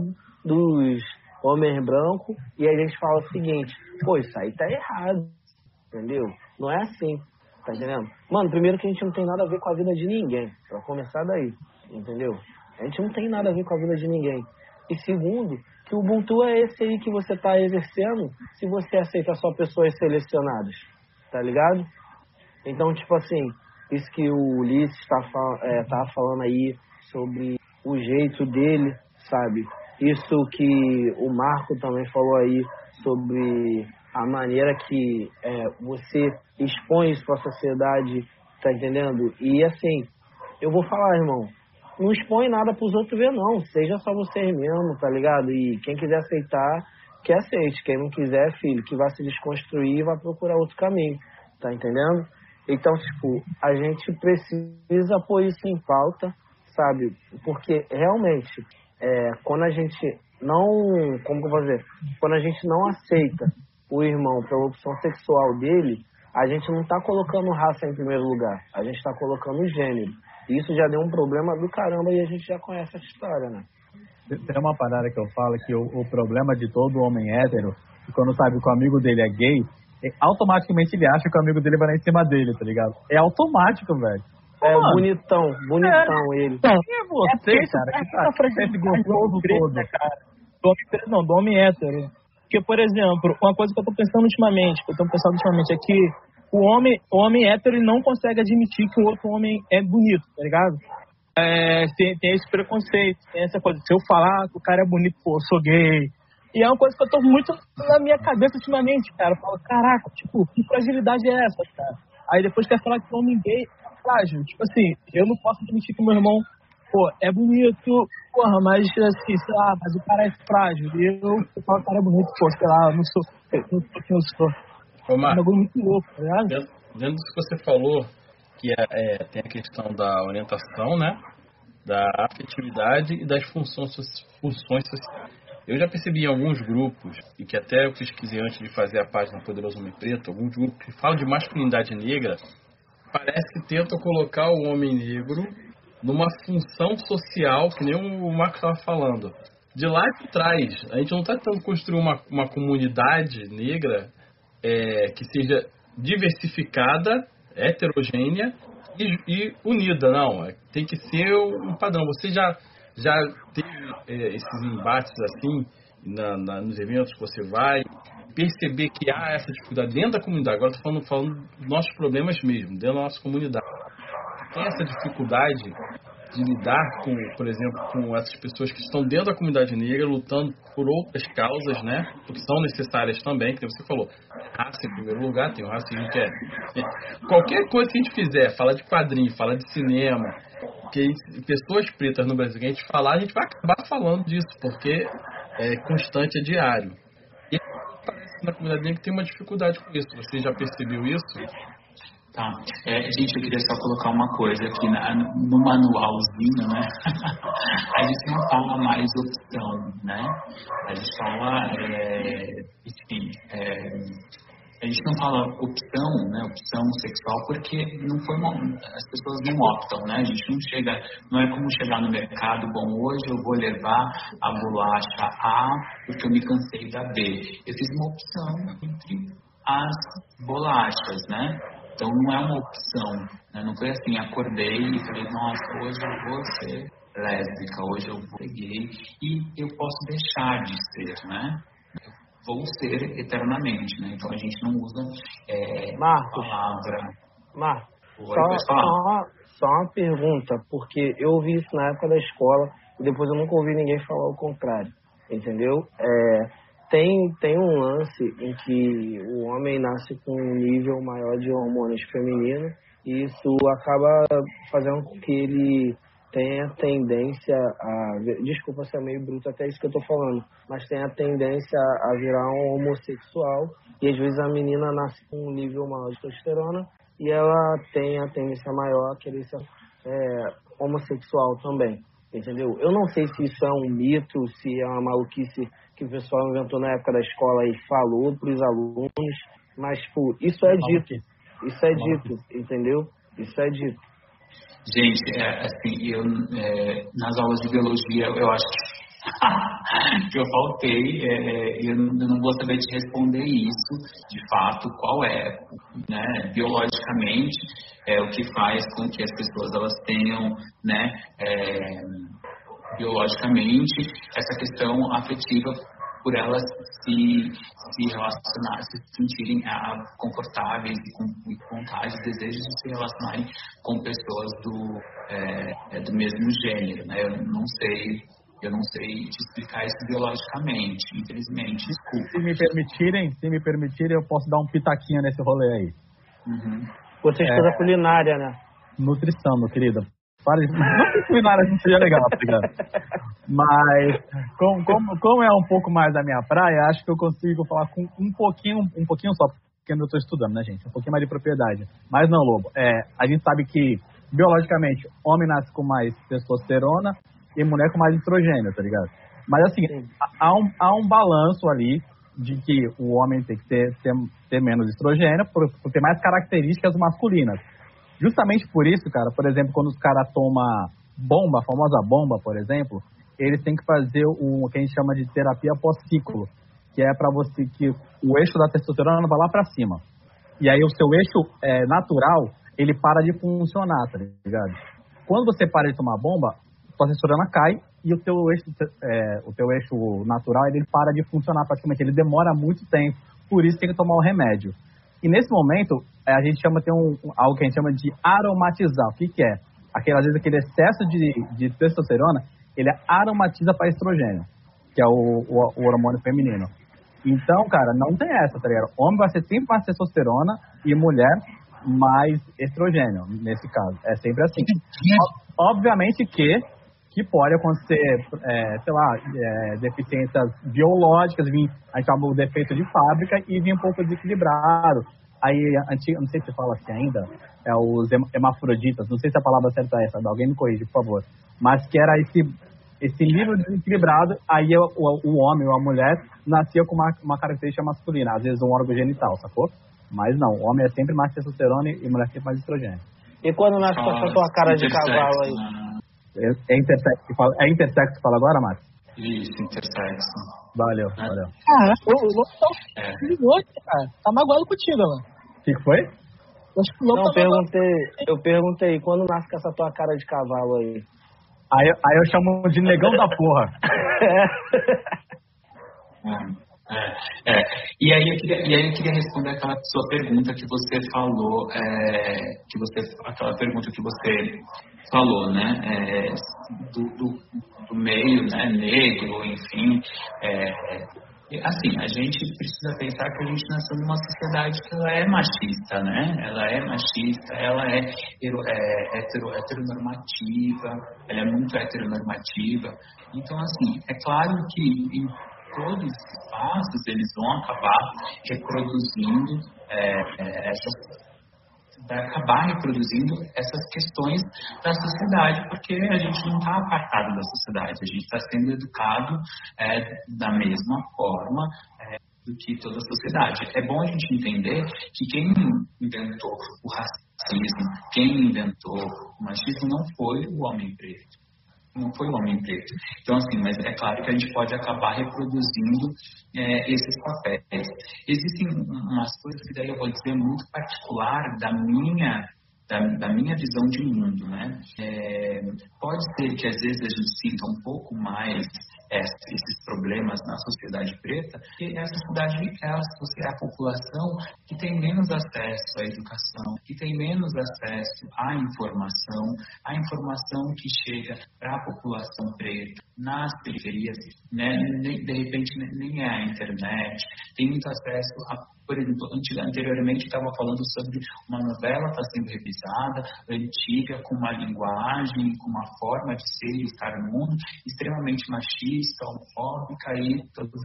dos homens brancos e a gente fala o seguinte, pô, isso aí tá errado, entendeu? Não é assim, tá entendendo? Mano, primeiro que a gente não tem nada a ver com a vida de ninguém, pra começar daí, entendeu? A gente não tem nada a ver com a vida de ninguém. E segundo, que o Ubuntu é esse aí que você tá exercendo se você aceita só pessoas selecionadas, tá ligado? Então, tipo assim, isso que o Ulisses tá, é, tá falando aí sobre o jeito dele, sabe? Isso que o Marco também falou aí sobre a maneira que é, você expõe isso para a sociedade, tá entendendo? E assim, eu vou falar, irmão, não expõe nada para os outros ver, não. Seja só você mesmo, tá ligado? E quem quiser aceitar, que aceite. Quem não quiser, filho, que vá se desconstruir e vá procurar outro caminho, tá entendendo? Então, tipo, a gente precisa pôr isso em pauta, sabe? Porque realmente, é, quando a gente não, como que eu vou dizer? Quando a gente não aceita o irmão pela opção sexual dele, a gente não está colocando raça em primeiro lugar, a gente está colocando gênero. Isso já deu um problema do caramba e a gente já conhece essa história, né? Tem uma parada que eu falo que o, o problema de todo homem hétero, quando sabe que o amigo dele é gay, é, automaticamente ele acha que o amigo dele vai lá em cima dele, tá ligado? É automático, velho. É, Mano, bonitão, bonitão é, ele. Então, é você, é cara, que tá esse gostoso todo. Cara. Do homem, não, do homem hétero. Porque, por exemplo, uma coisa que eu tô pensando ultimamente, que eu tô pensando ultimamente é que o homem, o homem hétero não consegue admitir que o outro homem é bonito, tá ligado? É, tem, tem esse preconceito, tem essa coisa. Se eu falar que o cara é bonito, pô, eu sou gay. E é uma coisa que eu tô muito na minha cabeça ultimamente, cara. Eu falo, caraca, tipo, que fragilidade é essa, cara? Aí depois quer falar que o homem gay é frágil. Tipo assim, eu não posso admitir que meu irmão, pô, é bonito, porra, mas assim, sei lá, mas o cara é frágil. E eu, eu falo o cara é bonito, pô, sei lá, eu não sou, eu não sou quem eu sou. Ô, Marco, é muito louco, tá ligado? Dentro, dentro do que você falou, que é, é, tem a questão da orientação, né? Da afetividade e das funções, funções sociais. Eu já percebi em alguns grupos, e que até eu pesquisei antes de fazer a página Poderoso Homem Preto, alguns grupos que falam de masculinidade negra, parece que tentam colocar o homem negro numa função social, que nem o Marco estava falando. De lá de trás, a gente não está tentando construir uma, uma comunidade negra é, que seja diversificada, heterogênea e, e, unida, não. É, tem que ser um padrão. Você já, já teve é, esses embates assim na, na, nos eventos que você vai, perceber que há essa dificuldade dentro da comunidade. Agora estou falando, falando dos nossos problemas mesmo, dentro da nossa comunidade. Tem essa dificuldade de lidar com, por exemplo, com essas pessoas que estão dentro da comunidade negra lutando por outras causas, né? Porque são necessárias também, que você falou, raça em primeiro lugar, tem o racismo que é, qualquer coisa que a gente fizer, falar de quadrinho, falar de cinema, que pessoas pretas no Brasil que a gente falar, a gente vai acabar falando disso, porque é constante, é diário. E parece na comunidade negra que tem uma dificuldade com isso. Você já percebeu isso? Tá. É, gente, eu queria só colocar uma coisa aqui na, no manualzinho, né? <laughs> a gente não fala mais opção, né? A gente fala, é, enfim, é, a gente não fala opção, né? Opção sexual, porque não foi uma, as pessoas não optam, né? A gente não chega, não é como chegar no mercado, bom, hoje eu vou levar a bolacha A porque eu me cansei da B. Eu fiz uma opção entre as bolachas, né? Então não é uma opção, né? não foi assim, acordei e falei, nossa, hoje eu vou ser lésbica, hoje eu vou ser gay e eu posso deixar de ser, né? vou ser eternamente, né? Então a gente não usa é, Marcos, palavra. Marcos, só, só, só uma pergunta, porque eu ouvi isso na época da escola e depois eu nunca ouvi ninguém falar o contrário, entendeu? É, tem, tem um lance em que o homem nasce com um nível maior de hormônios femininos e isso acaba fazendo com que ele tenha tendência a. Desculpa ser meio bruto, até isso que eu tô falando, mas tem a tendência a virar um homossexual e às vezes a menina nasce com um nível maior de testosterona e ela tem a tendência maior a querer ser é, homossexual também. Entendeu? Eu não sei se isso é um mito, se é uma maluquice que o pessoal inventou na época da escola e falou para os alunos, mas, tipo, isso é dito. Isso é dito, entendeu? Isso é dito. Gente, é, assim, eu, é, nas aulas de biologia, eu acho que, <laughs> que eu faltei, é, eu, eu, não vou saber te responder isso, de fato, qual é, né, biologicamente, é o que faz com que as pessoas elas tenham, né, é, biologicamente, essa questão afetiva por elas se, se relacionar, se sentirem ah, confortáveis e com, com vontade, desejo de se relacionarem com pessoas do, é, do mesmo gênero. Né? Eu não sei eu não sei te explicar isso biologicamente, infelizmente. Desculpa. Se me permitirem, se me permitirem, eu posso dar um pitaquinho nesse rolê aí. Uhum. Você estuda é, culinária, né? Nutrição, meu querido. Para de... Não que culinária não seja legal, tá ligado? Mas, como, como, como é um pouco mais da minha praia, acho que eu consigo falar com um pouquinho, um pouquinho só, porque eu estou estudando, né, gente? Um pouquinho mais de propriedade. Mas não, Lobo. É, a gente sabe que, biologicamente, homem nasce com mais testosterona e mulher com mais estrogênio, tá ligado? Mas, assim, há um, há um balanço ali de que o homem tem que ter, ter, ter menos estrogênio por, por ter mais características masculinas. Justamente por isso, cara, por exemplo, quando os caras tomam bomba, a famosa bomba, por exemplo, eles têm que fazer o que a gente chama de terapia pós-ciclo, que é para você que o eixo da testosterona vai lá para cima. E aí o seu eixo é, natural, ele para de funcionar, tá ligado? Quando você para de tomar bomba, a testosterona cai e o teu eixo, é, o teu eixo natural, ele para de funcionar praticamente, ele demora muito tempo, por isso tem que tomar o remédio. E nesse momento, é, a gente chama, tem um, algo que a gente chama de aromatizar. O que, que é? Aquele, às vezes aquele excesso de, de testosterona, ele aromatiza para estrogênio, que é o, o, o, hormônio feminino. Então, cara, não tem essa, tá ligado? Homem vai ser sempre mais testosterona e mulher mais estrogênio, nesse caso. É sempre assim. Obviamente que que pode acontecer, é, sei lá, é, deficiências biológicas, vir, a gente chama o defeito de fábrica e vir um pouco desequilibrado. Aí, antiga, não sei se fala assim ainda, é os hemafroditas, não sei se a palavra certa é essa, alguém me corrige, por favor. Mas que era esse, esse nível desequilibrado, aí o, o homem ou a mulher nascia com uma, uma característica masculina, às vezes um órgão genital, sacou? Mas não, o homem é sempre mais testosterona e mulher sempre mais estrogênio. E quando nasce com essa tua cara de cavalo aí? É, é intersexo que fala, é intersexo que fala agora, Márcio? Isso, intersexo. Valeu, é. valeu. Cara, o Lobo tá é. perigoso, cara. Tá magoado contigo, mano. O que foi? Não, tá perguntei, eu perguntei, quando nasce com essa tua cara de cavalo aí? Aí, aí eu chamo de negão da porra. <laughs> é. É, é. E, aí eu queria, e aí eu queria responder aquela sua pergunta que você falou, é, que você, aquela pergunta que você falou, né, é, do, do, do, meio né, negro, enfim. É, assim, a gente precisa pensar que a gente nasceu numa sociedade que ela é machista, né? Ela é machista, ela é, é hetero, heteronormativa, ela é muito heteronormativa. Então, assim, é claro que todos os espaços eles vão acabar reproduzindo é, é, essas vai acabar reproduzindo essas questões da sociedade, porque a gente não está apartado da sociedade, a gente está sendo educado é, da mesma forma é, do que toda a sociedade. É bom a gente entender que quem inventou o racismo, quem inventou o machismo não foi o homem preto não foi o homem preto. Então, assim, mas é claro que a gente pode acabar reproduzindo é, esses papéis. Existem umas coisas que daí eu vou dizer muito particular da minha da, da, minha visão de mundo, né? É, pode ser que às vezes a gente sinta um pouco mais esses problemas na sociedade preta, que sociedade é a, é a população que tem menos acesso à educação, que tem menos acesso à informação, a informação que chega para a população preta nas periferias, né? de repente nem é a internet, tem muito acesso a por exemplo, anteriormente estava falando sobre uma novela está sendo revisada, antiga, com uma linguagem, com uma forma de ser e estar no mundo extremamente machista, homofóbica e todas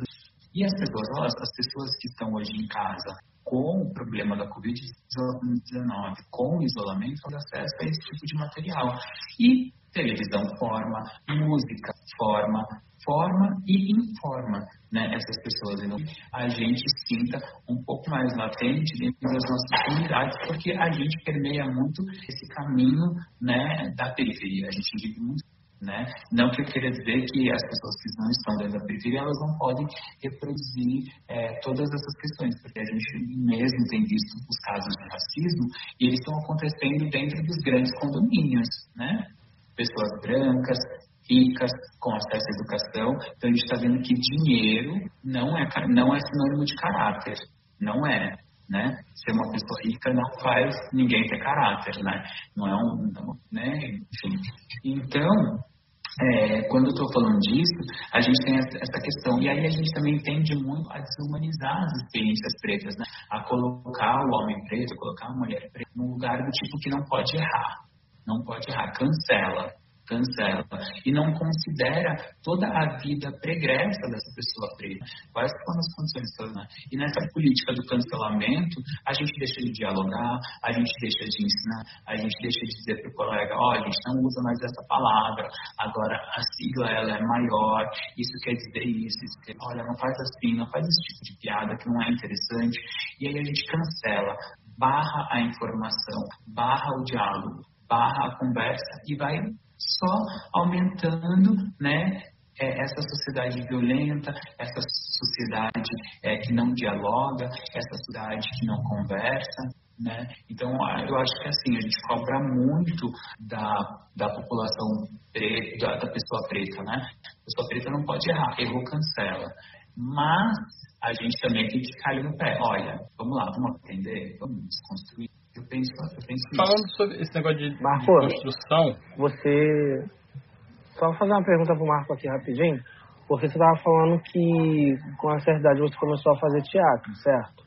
e as pessoas, elas, as pessoas que estão hoje em casa com o problema da Covid-19, com o isolamento, têm acesso a esse tipo de material. E televisão forma, música forma, forma e informa né, essas pessoas. Então, a gente sinta um pouco mais latente dentro das nossas comunidades, porque a gente permeia muito esse caminho né, da periferia. A gente vive muito né? Não que eu dizer que as pessoas que não estão dentro da periferia elas não podem reproduzir é, todas essas questões, porque a gente mesmo tem visto os casos de racismo e eles estão acontecendo dentro dos grandes condomínios, né? Pessoas brancas, ricas, com acesso à educação. Então a gente está vendo que dinheiro não é, não é sinônimo de caráter. Não é. Né? Ser uma pessoa rica não faz ninguém ter caráter, né? Não é um, não, né? Enfim. Então, é, quando eu estou falando disso, a gente tem essa questão. E aí a gente também tende muito a desumanizar as experiências pretas, né? A colocar o homem preto, colocar a mulher preta num lugar do tipo que não pode errar. Não pode errar, cancela cancela e não considera toda a vida pregressa dessa pessoa preta. Quais são as condições né? E nessa política do cancelamento, a gente deixa de dialogar, a gente deixa de ensinar, a gente deixa de dizer para o colega, oh, a gente não usa mais essa palavra, agora a sigla ela é maior, isso quer dizer isso, isso quer... olha, não faz assim, não faz esse tipo de piada que não é interessante. E aí a gente cancela, barra a informação, barra o diálogo, barra a conversa e vai só aumentando né, é, essa sociedade violenta, essa sociedade é, que não dialoga, essa sociedade que não conversa. Né? Então, eu acho que assim, a gente cobra muito da, da população preta, da, pessoa preta. Né? A pessoa preta não pode errar, errou, cancela. Mas a gente também tem que cair no pé. Olha, vamos lá, vamos aprender, vamos desconstruir. Eu penso, eu penso Falando sobre esse negócio de, Marco, de construção. Você. Só vou fazer uma pergunta pro Marco aqui rapidinho. Porque você estava falando que com a certa idade você começou a fazer teatro, certo?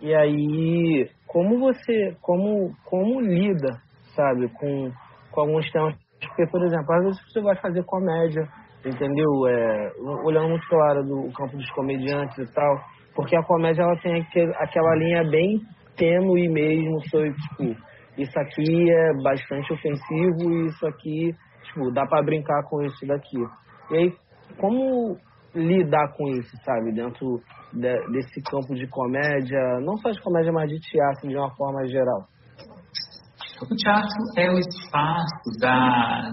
E aí, como você, como, como lida, sabe, com, com alguns temas? Porque, por exemplo, às vezes você vai fazer comédia, entendeu? É, olhando muito claro do campo dos comediantes e tal, porque a comédia ela tem aquela linha bem tênue mesmo sobre, tipo, isso aqui é bastante ofensivo e isso aqui, tipo, dá para brincar com isso daqui. E aí, como lidar com isso, sabe, dentro de, desse campo de comédia, não só de comédia, mas de teatro de uma forma geral? O teatro é o espaço da,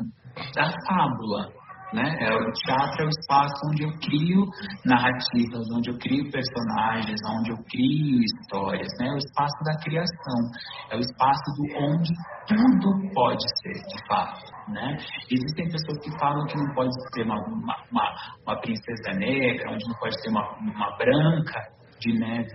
da fábula, Né? É, o teatro é o espaço onde eu crio narrativas, onde eu crio personagens, onde eu crio histórias. Né? É o espaço da criação, é o espaço do onde tudo pode ser, de fato. Né? Existem pessoas que falam que não pode ter uma, uma, uma, uma princesa negra, onde não pode ter uma, uma branca de neve,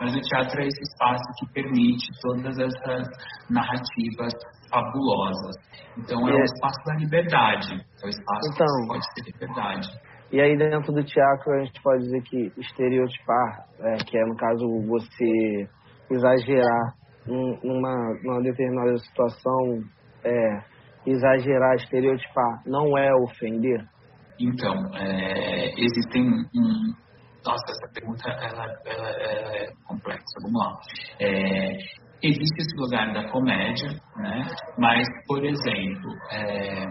mas o teatro é esse espaço que permite todas essas narrativas fabulosas. Então é, é o espaço da liberdade, é o espaço então, que pode ter liberdade. E aí dentro do teatro a gente pode dizer que estereotipar, é, que é no caso você exagerar numa, numa determinada situação, é, exagerar, estereotipar, não é ofender? Então, é, existem um, nossa, essa pergunta ela, ela, ela é complexa. Vamos lá. É, existe esse lugar da comédia, né? Mas, por exemplo, é,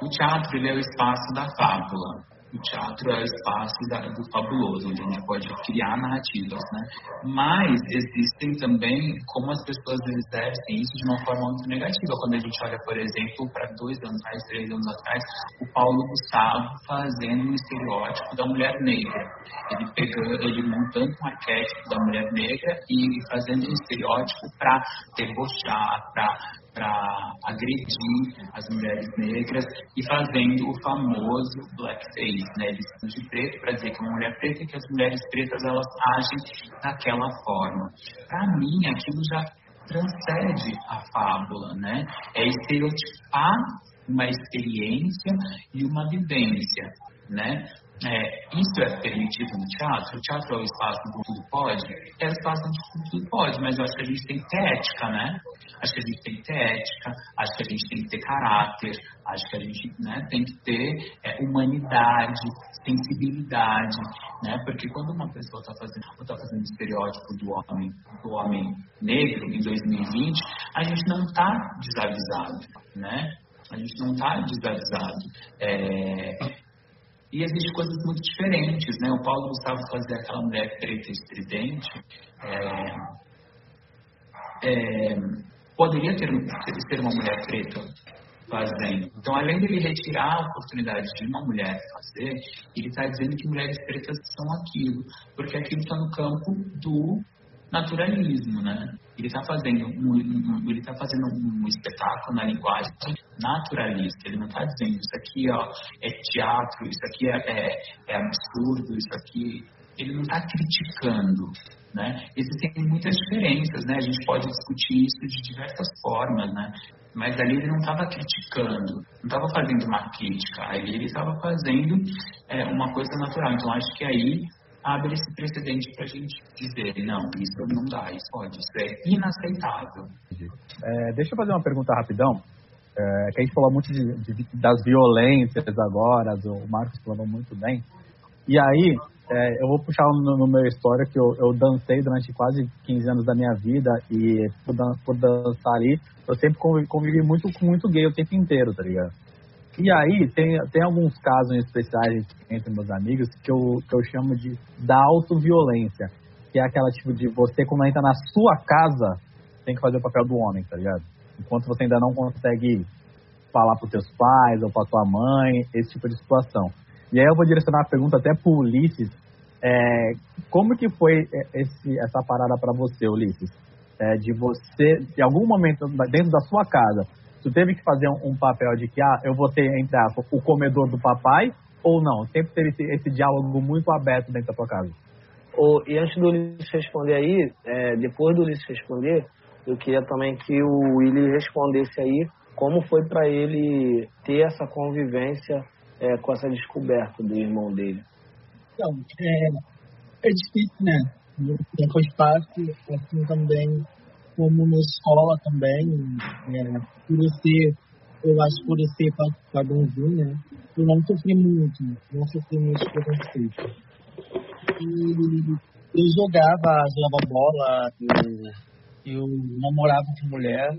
o teatro ele é o espaço da fábula o teatro é o espaço do fabuloso, onde a gente pode criar narrativas, né? Mas existem também como as pessoas exercem isso de uma forma muito negativa. Quando a gente olha, por exemplo, para dois anos atrás, três anos atrás, o Paulo Gustavo fazendo um estereótipo da mulher negra. Ele pegando, ele montando um arquétipo da mulher negra e fazendo um estereótipo para debochar, para para agredir as mulheres negras e fazendo o famoso blackface, né? Eles de preto para dizer que é uma mulher preta e que as mulheres pretas elas agem daquela forma. Para mim, aquilo já transcende a fábula, né? É estereotipar uma experiência e uma vivência, né? É, isso é permitido no teatro? O teatro é o espaço do tudo pode? É o espaço do tudo pode, mas eu acho que a gente tem que ter ética, né? Acho que a gente tem que ter ética, acho que a gente tem que ter caráter, acho que a gente né, tem que ter é, humanidade, sensibilidade, né? Porque quando uma pessoa está fazendo, tá fazendo estereótipo do homem, do homem negro em 2020, a gente não está desavisado, né? A gente não está desavisado. É, e existem coisas muito diferentes, né? O Paulo Gustavo fazia aquela mulher preta estridente. É, é, poderia ter, ser uma mulher preta fazendo. Então, além dele retirar a oportunidade de uma mulher fazer, ele está dizendo que mulheres pretas são aquilo, porque aquilo está no campo do naturalismo, né? Ele está fazendo um, ele tá fazendo um espetáculo na linguagem naturalista. Ele não está dizendo isso aqui, ó, é teatro, isso aqui é, é, é absurdo, isso aqui. Ele não está criticando, né? Existem muitas diferenças, né? A gente pode discutir isso de diversas formas, né? Mas ali ele não estava criticando, não estava fazendo uma crítica, ali ele estava fazendo é, uma coisa natural. Então acho que aí abre esse precedente para a gente dizer, não, isso não dá, isso pode, isso é inaceitável. É, deixa eu fazer uma pergunta rapidão, é, que a gente falou muito de, de, das violências agora, o Marcos falou muito bem, e aí é, eu vou puxar no, no meu história que eu, eu, dancei durante quase 15 anos da minha vida e por, dan por dançar ali, eu sempre convivi, convivi muito com muito gay o tempo inteiro, tá ligado? E aí, tem, tem alguns casos especiais entre meus amigos que eu, que eu chamo de da autoviolência. Que é aquela tipo de você, quando entra na sua casa, tem que fazer o papel do homem, tá ligado? Enquanto você ainda não consegue falar para teus pais ou para tua mãe, esse tipo de situação. E aí eu vou direcionar a pergunta até pro Ulisses. É, como que foi esse, essa parada para você, Ulisses? É, de você, em algum momento dentro da sua casa, Tu teve que fazer um, um papel de que, ah, eu vou ter, entre aspas, o comedor do papai, ou não? Sempre teve esse, esse diálogo muito aberto dentro da tua casa. Oh, e antes do Ulisses responder aí, é, depois do Ulisses responder, eu queria também que o Willi respondesse aí como foi para ele ter essa convivência é, com essa descoberta do irmão dele. Então, é, é difícil, né? Não foi fácil, assim também como na escola também, é, por eu ser, eu acho por eu ser padrãozinho, né? Eu não sofri muito, não sofri muito preconceito. E eu jogava, jogava bola, eu, eu namorava com mulher,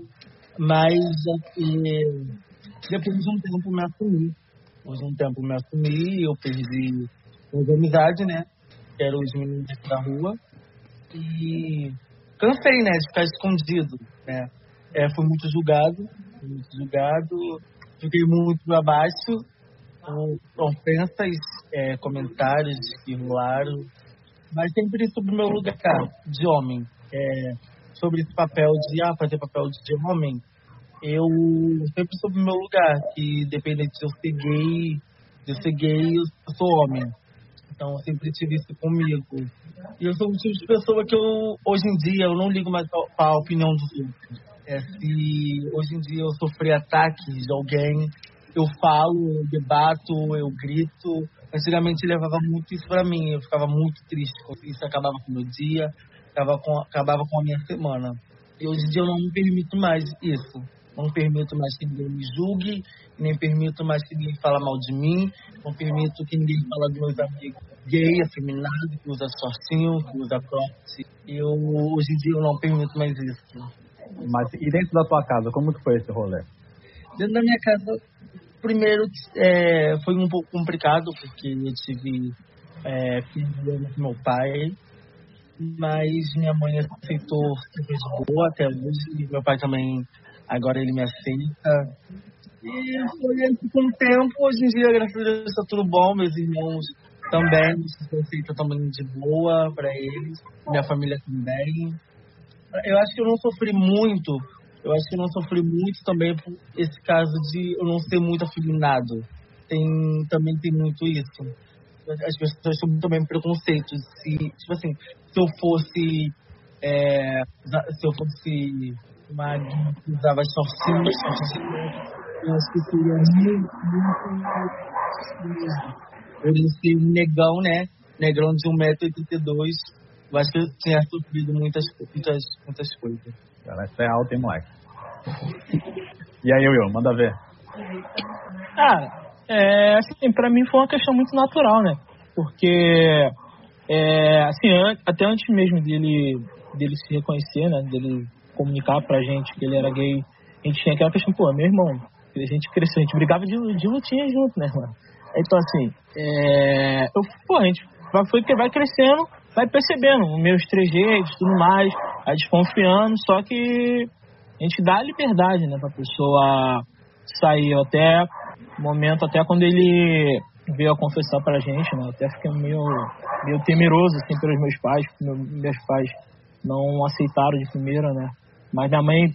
mas é, depois de um tempo me assumi. Depois de um tempo me assumi, eu perdi as amizades, né? Que eram os meninos da rua. E cansei, né, de ficar escondido, né. É, fui muito julgado, muito julgado, fiquei muito abaixo, ofensas, é, comentários que rolaram, mas sempre sobre o meu lugar de homem. É, sobre esse papel de ah, fazer papel de homem, eu sempre soube o meu lugar, que independente de eu ser gay, de eu ser gay, eu sou homem. Então sempre tive isso comigo. E eu sou o tipo de pessoa que eu, hoje em dia, eu não ligo mais para a opinião dos outros. É, se hoje em dia eu sofrer ataques de alguém, eu falo, eu debato, eu grito. Antigamente levava muito isso para mim, eu ficava muito triste, isso acabava com o meu dia, acabava com, acabava com a minha semana. E hoje em dia eu não me permito mais isso. Não permito mais que ninguém me julgue, nem permito mais que ninguém fale mal de mim, não permito que ninguém fale dos meus amigos gay, afeminado, que usa shortinho, que usa cropped. Eu, hoje em dia eu não permito mais isso. Mas e dentro da tua casa, como que foi esse rolê? Dentro da minha casa, primeiro é, foi um pouco complicado, porque eu tive é, filho com meu pai, mas minha mãe aceitou super de boa até hoje, e meu pai também, agora ele me aceita. E foi com o tempo, hoje em dia, graças a Deus, está tudo bom, meus irmãos também se também de boa para eles, minha família também. Eu acho que eu não sofri muito eu acho que eu não sofri muito também por esse caso de eu não ser muito afeminado. Tem, também tem muito isso. As pessoas têm também preconceito. Se, tipo assim, se eu fosse. É, se eu fosse uma usava shortinhos, eu acho que seria muito, muito. Eu ia ser um negão, né? Negrão de 1,82m. Eu acho que eu tinha sofrido muitas, muitas, muitas coisas. Ela é alta, hein, moleque? E aí, Will, manda ver. Ah, é, assim, pra mim foi uma questão muito natural, né? Porque, é, assim, até antes mesmo dele, dele se reconhecer, né? Dele comunicar pra gente que ele era gay, a gente tinha aquela questão, pô, meu irmão, a gente cresceu, a gente brigava de, de lutinha junto, né, mano? Então, assim, é, eu, pô, a gente foi que vai crescendo, vai percebendo os meus trejeitos tudo mais, vai desconfiando, só que a gente dá a liberdade, né, pra pessoa sair. Até momento, até quando ele veio a confessar pra gente, né, até fiquei meio, meio temeroso, assim, pelos meus pais, porque meus pais não aceitaram de primeira, né. Mas minha mãe,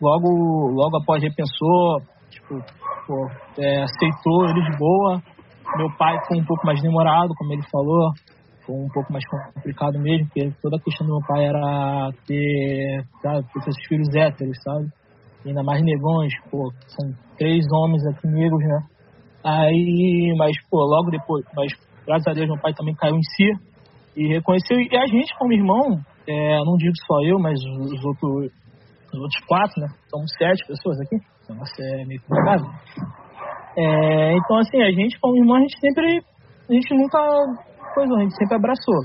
logo, logo após repensou, tipo, pô, é, aceitou ele de boa. Meu pai foi um pouco mais demorado, como ele falou, foi um pouco mais complicado mesmo, porque toda a questão do meu pai era ter, sabe, ter seus filhos héteros, sabe? Ainda mais negões, pô, são três homens aqui negros, né? Aí, mas, pô, logo depois, mas graças a Deus meu pai também caiu em si e reconheceu. E a gente, como irmão, é, não digo só eu, mas os outros, os outros quatro, né? Somos sete pessoas aqui, nossa, é meio complicado. É, então, assim, a gente, como irmão, a gente sempre, a gente nunca coisa, a gente sempre abraçou.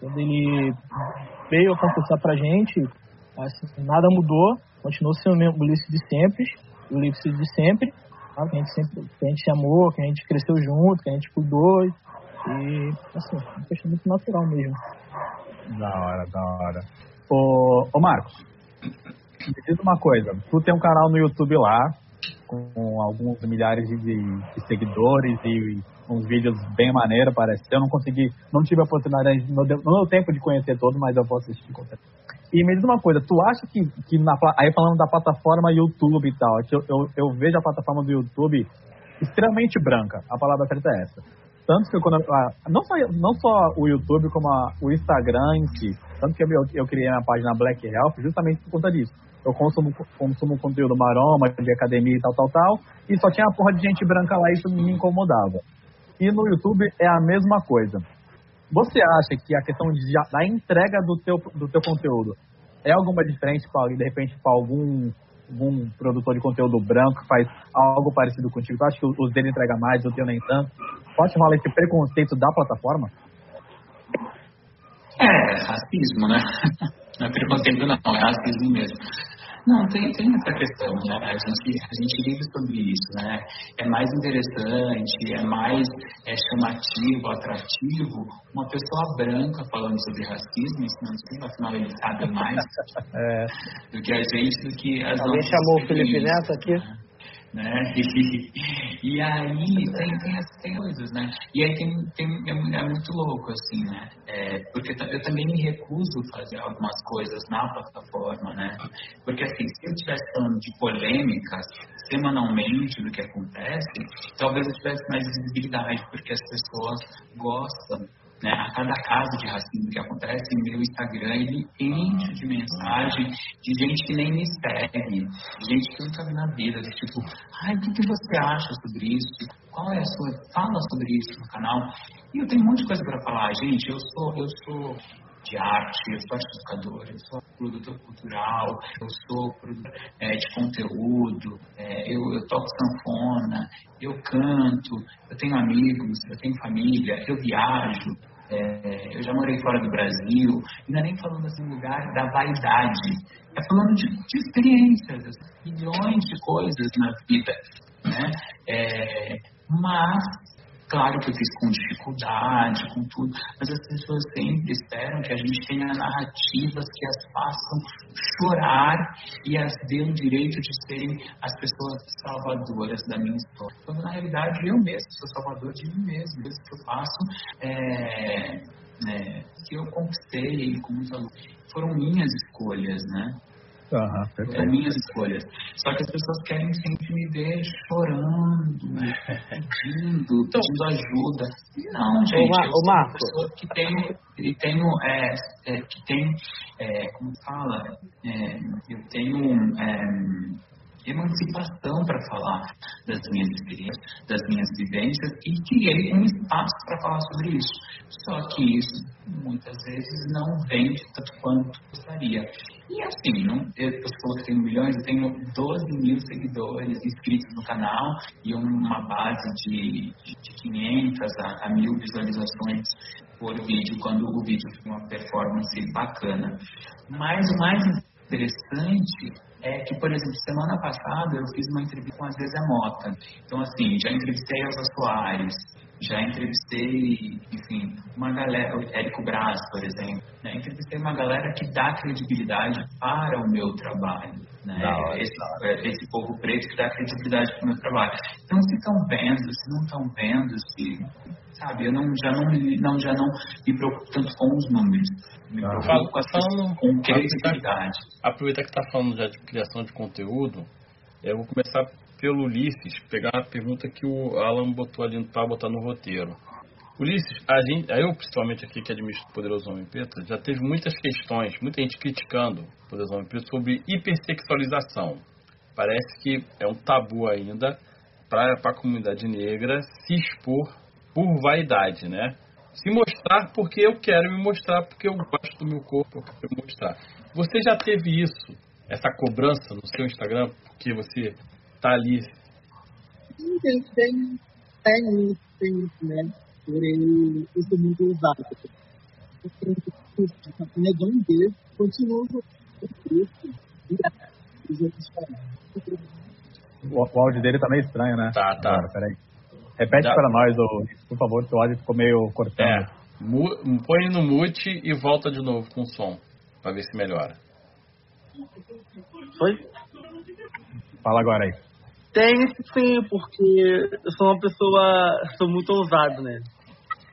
Quando ele veio a confessar pra gente, assim, nada mudou, continuou sendo o Ulisses de sempre, o Ulisses de sempre, sabe? que a gente sempre que a gente amou, que a gente cresceu junto, que a gente cuidou. E, assim, é uma questão muito natural mesmo. Da hora, da hora. Ô, ô Marcos, me diz uma coisa, tu tem um canal no YouTube lá, com alguns milhares de, de seguidores e uns vídeos bem maneiro, parece. Eu não consegui, não tive a oportunidade, não deu, não deu tempo de conhecer todo, mas eu vou assistir. E me diz uma coisa, tu acha que, que na, aí falando da plataforma YouTube e tal, que eu, eu, eu vejo a plataforma do YouTube extremamente branca, a palavra certa é essa. Tanto que quando, não, só, não só o YouTube, como a, o Instagram em si. Tanto que eu, eu criei a página Black Health justamente por conta disso. Eu consumo, consumo conteúdo maroma, de academia e tal, tal, tal. E só tinha a porra de gente branca lá e isso me incomodava. E no YouTube é a mesma coisa. Você acha que a questão de, da entrega do teu, do teu conteúdo é alguma diferença, de repente, para algum, algum produtor de conteúdo branco que faz algo parecido contigo? Tu acha que os dele entrega mais, o teu nem tanto? Pode rolar esse preconceito da plataforma? É, racismo, né? <laughs> Não é preconceito não, é racismo mesmo. Não, tem, tem essa questão, né? A gente, a gente vive sobre isso, né? É mais interessante, é mais é, chamativo, atrativo uma pessoa branca falando sobre racismo, ensinando afinal ele sabe mais <laughs> é. do que a gente, do que as Alguém chamou o Felipe Neto aqui? Né? Né? <laughs> E, aí tem, tem as coisas, né? E aí tem, tem é, é, muito louco, assim, né? É, porque eu também me recuso a fazer algumas coisas na plataforma, né? Porque assim, se eu estivesse falando de polêmicas semanalmente do que acontece, talvez eu tivesse mais visibilidade, porque as pessoas gostam né? A cada caso de racismo que acontece, meu Instagram ele enche de mensagem de gente que nem me segue, gente que nunca vi na vida, tipo, ai, o que, você acha sobre isso? Qual é a sua. Fala sobre isso no canal. E eu tenho um monte de coisa para falar, gente. Eu sou, eu sou de arte, eu sou educador, eu sou produtor cultural, eu sou é, de conteúdo, é, eu, eu toco sanfona, eu canto, eu tenho amigos, eu tenho família, eu viajo, é, eu já morei fora do Brasil, e não é nem falando assim lugar da vaidade, é falando de, de experiências, assim, milhões de coisas na vida, né? É, mas Claro que eu fiz com dificuldade, com tudo, mas as pessoas sempre esperam que a gente tenha narrativas que as façam chorar e as dê o direito de serem as pessoas salvadoras da minha história. Quando na realidade eu mesmo sou salvador de mim mesmo, mesmo que eu faço é, é, que eu conquistei com muita luta. Foram minhas escolhas, né? Uhum, é minhas escolhas. Só que as pessoas querem sempre me ver chorando, <laughs> pedindo, então, pedindo ajuda. Não, gente, ô, eu sou uma pessoa que tenho, e tenho é, é, que tem, é, como fala, é, eu tenho é, emancipação para falar das minhas experiências, das minhas vivências e criei um espaço para falar sobre isso. Só que isso muitas vezes não vem tanto quanto gostaria. E assim, não, eu, eu falou que tenho milhões, eu tenho 12 mil seguidores inscritos no canal e uma base de, de, de 500 a, a mil visualizações por vídeo, quando o vídeo tem uma performance bacana. Mas o mais interessante é que, por exemplo, semana passada eu fiz uma entrevista com a Zezé Mota. Então, assim, já entrevistei a Elza Soares, já entrevistei, enfim, uma galera, o Érico Braz, por exemplo. Né? Entrevistei uma galera que dá credibilidade para o meu trabalho. Né? Esse, esse povo preto que dá credibilidade para o meu trabalho. Então, se estão vendo, se não estão vendo, se sabe? Eu não, já, não, não, já não me preocupo tanto com os números. Me preocupo com, falando, com credibilidade. Aproveitar que está falando já de criação de conteúdo, eu vou começar pelo Ulisses, pegar a pergunta que o Alan botou ali para botar no roteiro. Ulisses, a gente, eu principalmente aqui que administro o Poderoso Homem Preto, já teve muitas questões, muita gente criticando o Poderoso Homem Preto sobre hipersexualização. Parece que é um tabu ainda para a comunidade negra se expor por vaidade, né? Se mostrar porque eu quero me mostrar, porque eu gosto do meu corpo, eu quero mostrar. Você já teve isso, essa cobrança no seu Instagram, porque você tá ali? Tem, tem, tem, tem, né? Porém, eu sou muito usado. Negão dele, continua o, o áudio dele tá meio estranho, né? Tá, tá. Agora, peraí. Repete Já. para nós, ô, por favor, que o áudio ficou meio cortando. É, põe no mute e volta de novo com o som, para ver se melhora. Foi? Fala agora aí. Tem sim, porque eu sou uma pessoa, sou muito ousado, né?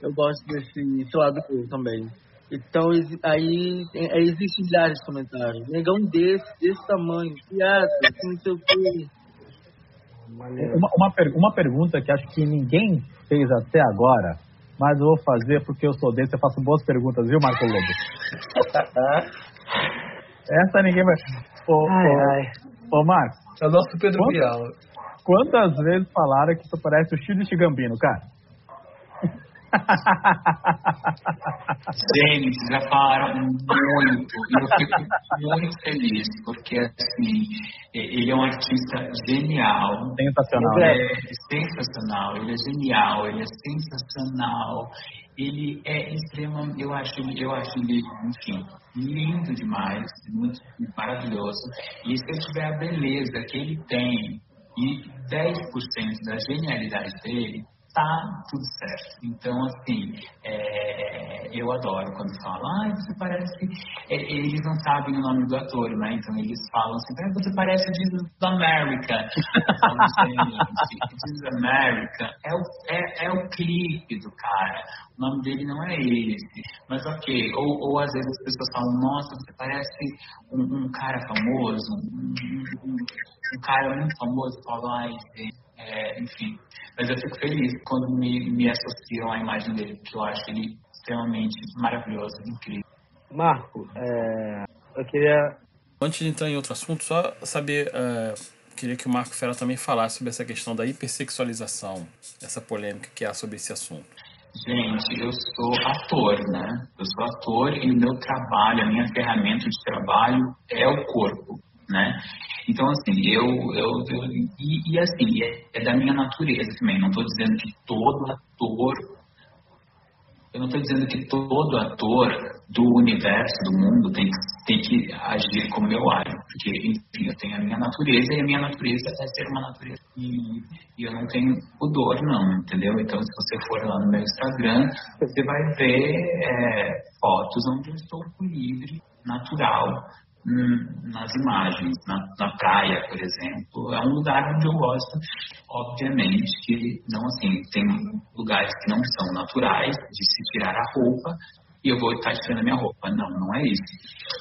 Eu gosto desse, desse lado meu também. Então, aí, aí existem milhares de comentários. Negão desse, desse tamanho, piada, que não sei o quê. Maneiro. Uma, uma, per- uma pergunta que acho que ninguém fez até agora, mas eu vou fazer porque eu sou desse, eu faço boas perguntas, viu, Marco Lobo? <laughs> Essa ninguém vai. Ô, Ai, ô, ai. ô Marco, É o nosso Pedro Quanto? Bial. Quantas vezes falaram que tu parece o Chile Gambino, cara? Gente, já falaram muito. E eu fico muito feliz, porque assim, ele é um artista genial. Sensacional. Né? É sensacional, ele é genial, ele é sensacional. Ele é extremamente, eu acho, ele- eu acho ele, enfim, lindo demais, muito maravilhoso. E se eu tiver a beleza que ele tem e 10% da genialidade dele, tá tudo certo. Então, assim, é, eu adoro quando falam, ah, você parece. É, eles não sabem o nome do ator, né? Então eles falam assim, ah, você parece o Jesus America. Jesus America é o, é, é o clipe do cara. O nome dele não é esse. Mas ok. Ou, ou às vezes as pessoas falam, nossa, você parece um, um cara famoso, um, um, um, cara muito famoso. Falam, ai, é, enfim. Mas eu fico feliz quando me, me associam à imagem dele, porque eu acho ele extremamente maravilhoso, incrível. Marco, é, eu queria. Antes de entrar em outro assunto, só saber. Uh, queria que o Marco Fera também falasse sobre essa questão da hipersexualização, essa polêmica que há sobre esse assunto. Gente, eu sou ator, né? Eu sou ator e o meu trabalho, a minha ferramenta de trabalho é o corpo, né? Então, assim, eu, eu, eu e, e, assim, é, é, da minha natureza também. Não estou dizendo que todo ator, eu não estou dizendo que todo ator do universo, do mundo, tem que, tem que agir como eu ajo. Porque, enfim, eu tenho a minha natureza e a minha natureza é ser uma natureza. E, e eu não tenho pudor, não, entendeu? Então, se você for lá no meu Instagram, você vai ver é, fotos onde eu estou livre, natural, nas imagens, na, na, praia, por exemplo. É um lugar onde eu gosto, obviamente, que não assim, tem lugares que não são naturais, de se tirar a roupa e eu vou estar tirando a minha roupa. Não, não é isso.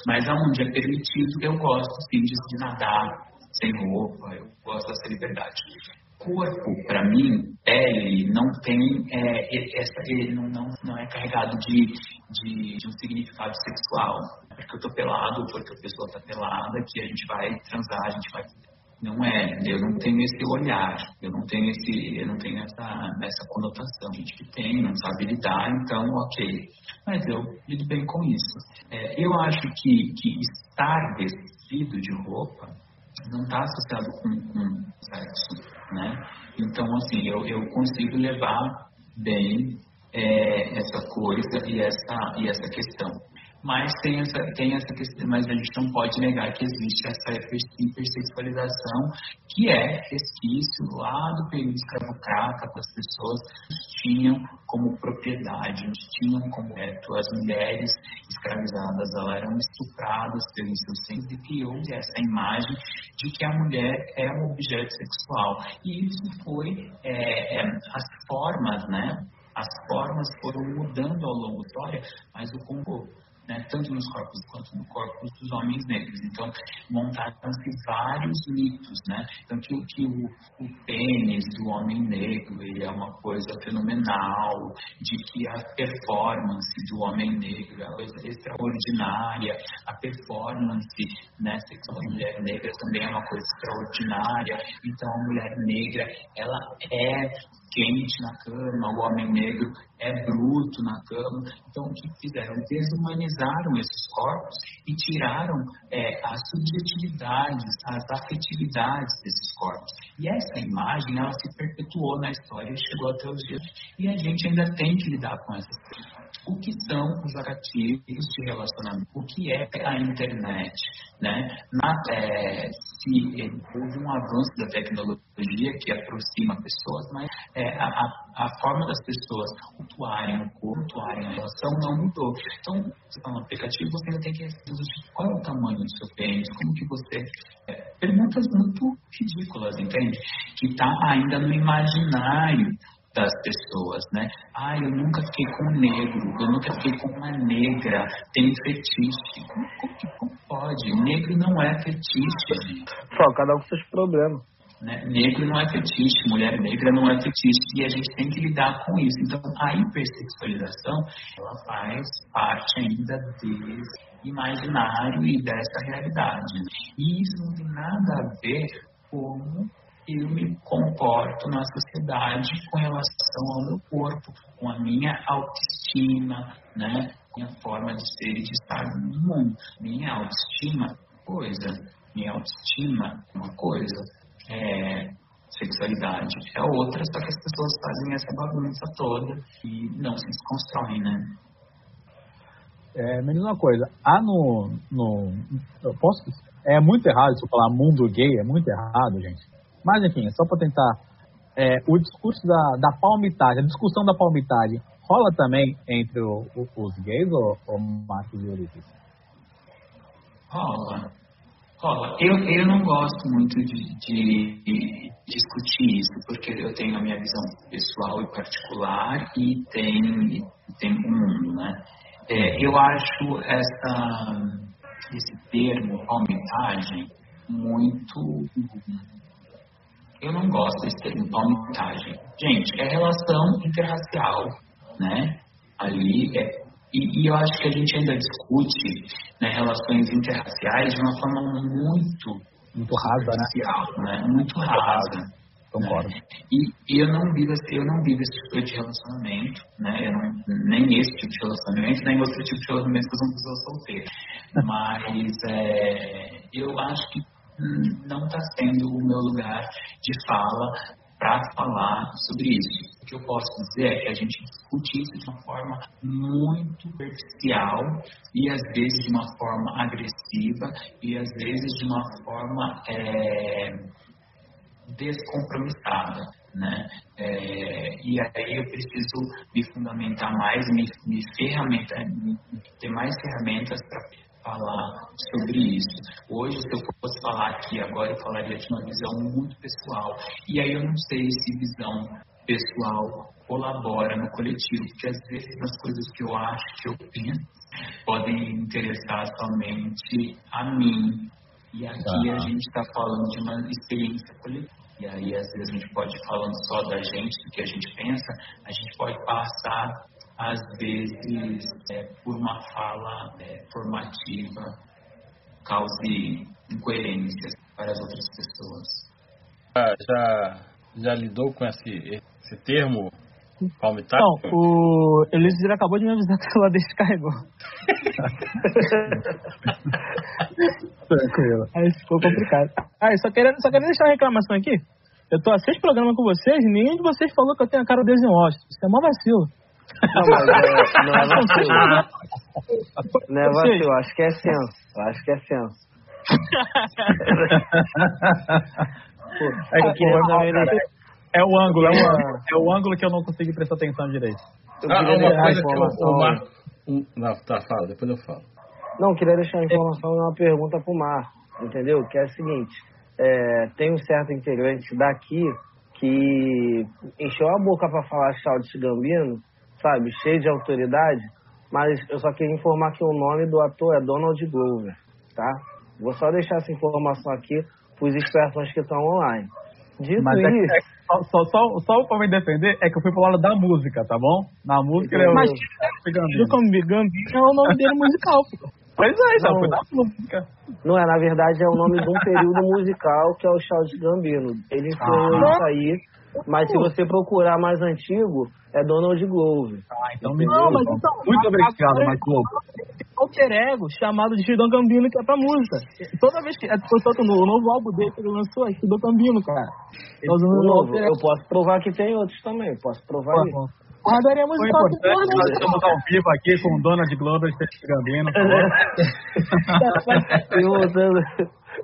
Mas aonde é permitido, eu gosto sim de, de nadar sem roupa, eu gosto dessa liberdade corpo, para mim, pele, não tem, é, essa, ele não, não, não é carregado de, de, de, um significado sexual. Porque eu tô pelado, porque a pessoa tá pelada, que a gente vai transar, a gente vai. Não é, eu não tenho esse olhar, eu não tenho esse, eu não tenho essa, essa conotação. A gente que tem, não sabe lidar, então ok. Mas eu lido bem com isso. É, eu acho que, que estar vestido de roupa não está associado com, com sexo né? Então, assim, eu, eu consigo levar bem é, essa coisa e essa, e essa questão. Mas tem essa, tem essa questão, mas a gente não pode negar que existe essa hipersexualização, que é resquício lá do período escravocrata, que as pessoas tinham como propriedade, tinham como reto. As mulheres escravizadas elas eram estupradas pelos seus senhores e criou essa imagem de que a mulher é um objeto sexual. E isso foi é, é, as formas, né? As formas foram mudando ao longo da história, mas o comportamento né, tanto nos corpos quanto no corpo dos homens negros. Então, montaram-se vários mitos, né? Então, que, que o, o pênis do homem negro ele é uma coisa fenomenal, de que a performance do homem negro é coisa extraordinária, a performance né, sexual da mulher negra também é uma coisa extraordinária. Então, a mulher negra, ela é quente na cama, o homem negro é bruto na cama. Então, o que fizeram? Desumanizaram esses corpos e tiraram é, as subjetividades, as afetividades desses corpos. E essa imagem, ela se perpetuou na história e chegou até os dias. E a gente ainda tem que lidar com coisas o que são os atrativos de relacionamento, o que é a internet, né? Na, é, se houve um avanço da tecnologia que aproxima pessoas, mas é, a, a, forma das pessoas cultuarem o corpo, cultuarem a relação não mudou. Então, você está no aplicativo, você ainda tem que responder qual é o tamanho do seu pênis, como que você... É, perguntas muito ridículas, entende? Que está ainda no imaginário das pessoas, né? Ah, eu nunca fiquei com um negro, eu nunca fiquei com uma negra, tem fetiche. Como, como, como pode? Negro não é fetiche, gente. Só, cada um com seus problemas. Né? Negro não é fetiche, mulher negra não é fetiche, e a gente tem que lidar com isso. Então, a hipersexualização, ela faz parte ainda desse imaginário e dessa realidade. E isso não tem nada a ver com eu me comporto na sociedade com relação ao meu corpo, com a minha autoestima, né? Minha forma de ser e de estar no mundo. Minha autoestima, coisa. Minha autoestima, uma coisa. É, sexualidade é outra, só que as pessoas fazem essa bagunça toda e não se desconstroem, né? É, me diz uma coisa, há no, no. Eu posso. É muito errado se eu falar mundo gay, é muito errado, gente. Mas enfim, só para tentar é, o discurso da, da palmitagem, a discussão da palmitagem, rola também entre o, o, os gays ou, ou Marcos e Ulisses? Rola. Rola. Eu, eu não gosto muito de, de, de, discutir isso, porque eu tenho a minha visão pessoal e particular e tem, e tem o mundo, né? É, eu acho essa, esse termo, palmitagem, muito. Eu não gosto desse termo, palmitagem. Gente, é relação interracial, né? Ali é e, e, eu acho que a gente ainda discute né, relações interraciais de uma forma muito muito rasa, né? né? Muito rasa. Concordo. Né? E, e, eu não vivo eu não vivo esse tipo de relacionamento, né? Eu não, nem esse tipo de relacionamento, nem outro tipo de relacionamento que eu sou uma pessoa solteira. <laughs> Mas é, eu acho que não está sendo o meu lugar de fala para falar sobre isso. O que eu posso dizer é que a gente discute isso de uma forma muito superficial e às vezes de uma forma agressiva e às vezes de uma forma é, descompromissada. Né? É, e aí eu preciso me fundamentar mais, me, me ferramentar, me, ter mais ferramentas para falar sobre isso. Hoje, se eu fosse falar aqui agora, eu falaria de uma visão muito pessoal. E aí eu não sei se visão pessoal colabora no coletivo, porque às vezes as coisas que eu acho, que eu penso, podem interessar somente a mim. E aqui a gente está falando de uma experiência coletiva. E aí, às vezes, a gente pode falando só da gente, do que a gente pensa, a gente pode passar às vezes, é, por uma fala é, formativa, cause incoerências para as outras pessoas. Ah, já, já lidou com esse, esse termo, palmitário? Não, o Elísio acabou de me avisar que o celular descarregou. Tranquilo. Aí ficou complicado. Ah, só queria, só queria deixar uma reclamação aqui. Eu tô há seis programas com vocês nenhum de vocês falou que eu tenho a cara desenhosta. Isso é mó vacilo. Não, mas é, não é vacilo. Não é vacilo, acho que é senso. Acho que é senso. <laughs> é, que é, é o ângulo, é o ângulo, é o ângulo que eu não consegui prestar atenção direito. Eu ah, uma coisa que o, Marco. Não, tá, fala, depois eu falo. Não, queria deixar a informação e uma pergunta pro Marco, entendeu? Que é a seguinte: é, tem um certo integrante daqui que encheu a boca para falar de Gambino sabe, cheio de autoridade, mas eu só queria informar que o nome do ator é Donald Glover, tá? Vou só deixar essa informação aqui para os espertões que estão online. Dito mas é isso... É, é, só, só, só para me defender, é que eu fui pro lado da música, tá bom? Na música ele é o... Mas do Gambino é o nome dele musical, pô. Pois é, só foi da música. Não é, na verdade é o nome de um <laughs> período musical que é o Charles Gambino. Ele ensinou ah. isso aí mas se você procurar mais antigo, é Donald Glover. Ah, então me Não, mas então, Muito obrigado, Mike Glover. Alter ego chamado de Chidon Gambino, que é pra música. Toda vez que. Portanto, no novo álbum dele que ele lançou é Chidon Gambino, cara. Tá o novo, eu posso provar que tem outros também. Posso provar ah, isso. Guardaria musical do Nós estamos ao vivo aqui com o Donald Glover e Gambino. <laughs> e voltando,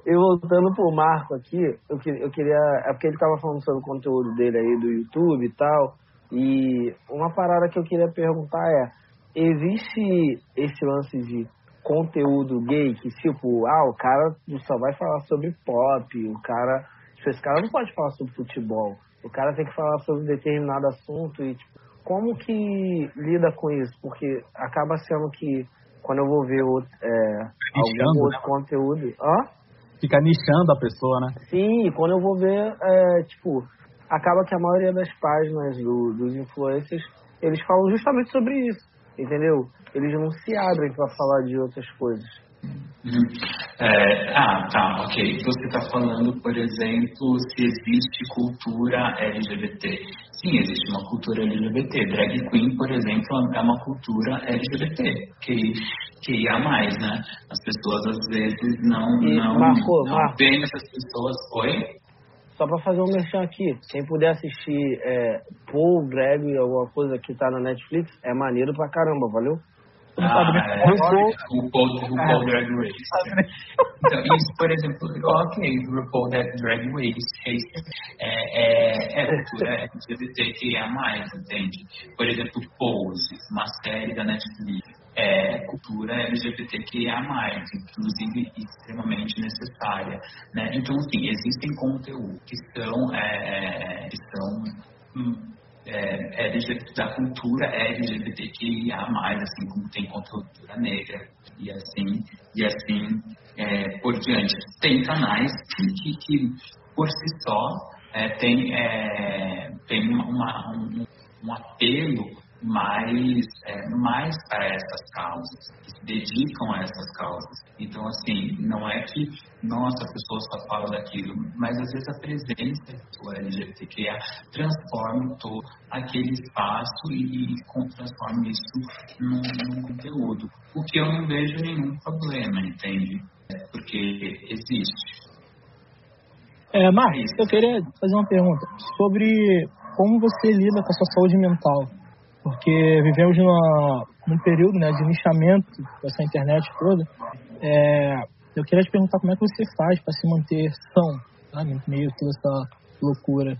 e voltando pro Marco aqui, eu, eu queria. É porque ele tava falando sobre o conteúdo dele aí do YouTube e tal. E uma parada que eu queria perguntar é: existe esse lance de conteúdo gay que, tipo, ah, o cara só vai falar sobre pop, o cara. Tipo, esse cara não pode falar sobre futebol. O cara tem que falar sobre determinado assunto e, tipo, como que lida com isso? Porque acaba sendo que quando eu vou ver outro, é, algum outro conteúdo. Hã? Fica nichando a pessoa, né? Sim, quando eu vou ver, é, tipo, acaba que a maioria das páginas do, dos influencers, eles falam justamente sobre isso, entendeu? Eles não se abrem para falar de outras coisas. Uhum. É, ah, tá, ok. Você está falando, por exemplo, se existe cultura LGBT. Sim, existe uma cultura LGBT. Drag queen, por exemplo, é uma cultura LGBT, que, que ia mais, né? As pessoas às vezes não, e não, marcou, não marcou. veem essas pessoas. Oi? Só para fazer um merchan aqui, quem puder assistir é, Paul, Drag, alguma coisa que tá na Netflix, é maneiro pra caramba, valeu? Ah, é, RuPaul. RuPaul, Drag Race. Então, isso, por exemplo, ok, RuPaul Drag Race é, é, é cultura LGBTQIA+, entende? Por exemplo, Pose, uma série da Netflix, é cultura LGBTQIA+, inclusive extremamente necessária, né? Então, assim, existem conteúdos que são, é, que são hum, é, LGBT, da cultura LGBTQIA+, assim como tem cultura negra e assim, e assim é, por diante. Tem canais que, que, que por si só é, tem, é, tem uma, um, um apelo mais, é, mais para essas causas, que se dedicam a essas causas. Então, assim, não é que, nossa, a pessoa só fala daquilo, mas às vezes a presença do LGBTQIA transforma todo aquele espaço e, e transforma isso num, num, conteúdo. O que eu não vejo nenhum problema, entende? Porque existe. É, Marcos, eu queria fazer uma pergunta sobre como você lida com a sua saúde mental porque vivemos numa, num período né, de nichamento dessa internet toda. É, eu queria te perguntar como é que você faz para se manter são, sabe, no meio de toda essa loucura.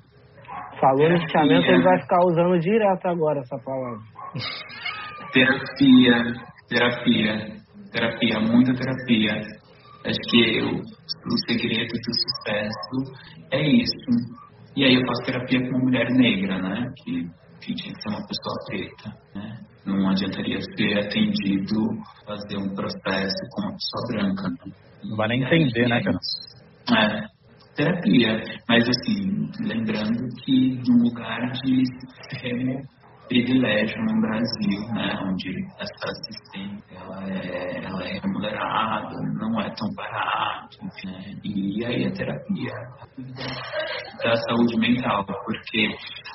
Falou no nichamento, ele vai ficar usando direto agora essa palavra. terapia, terapia, terapia, muita terapia. Acho que o, o segredo do sucesso é isso. E aí eu faço terapia com uma mulher negra, né? Que que tinha que ser uma pessoa preta, né? Não adiantaria ser atendido, fazer um processo com uma pessoa branca. Né? Não vai nem entender, né, cara? É, terapia, mas assim, lembrando que de um lugar de extremo privilégio no Brasil, né, onde essa assistência ela é, ela é remunerada, não é tão barato, enfim, né, e aí a terapia da saúde mental, porque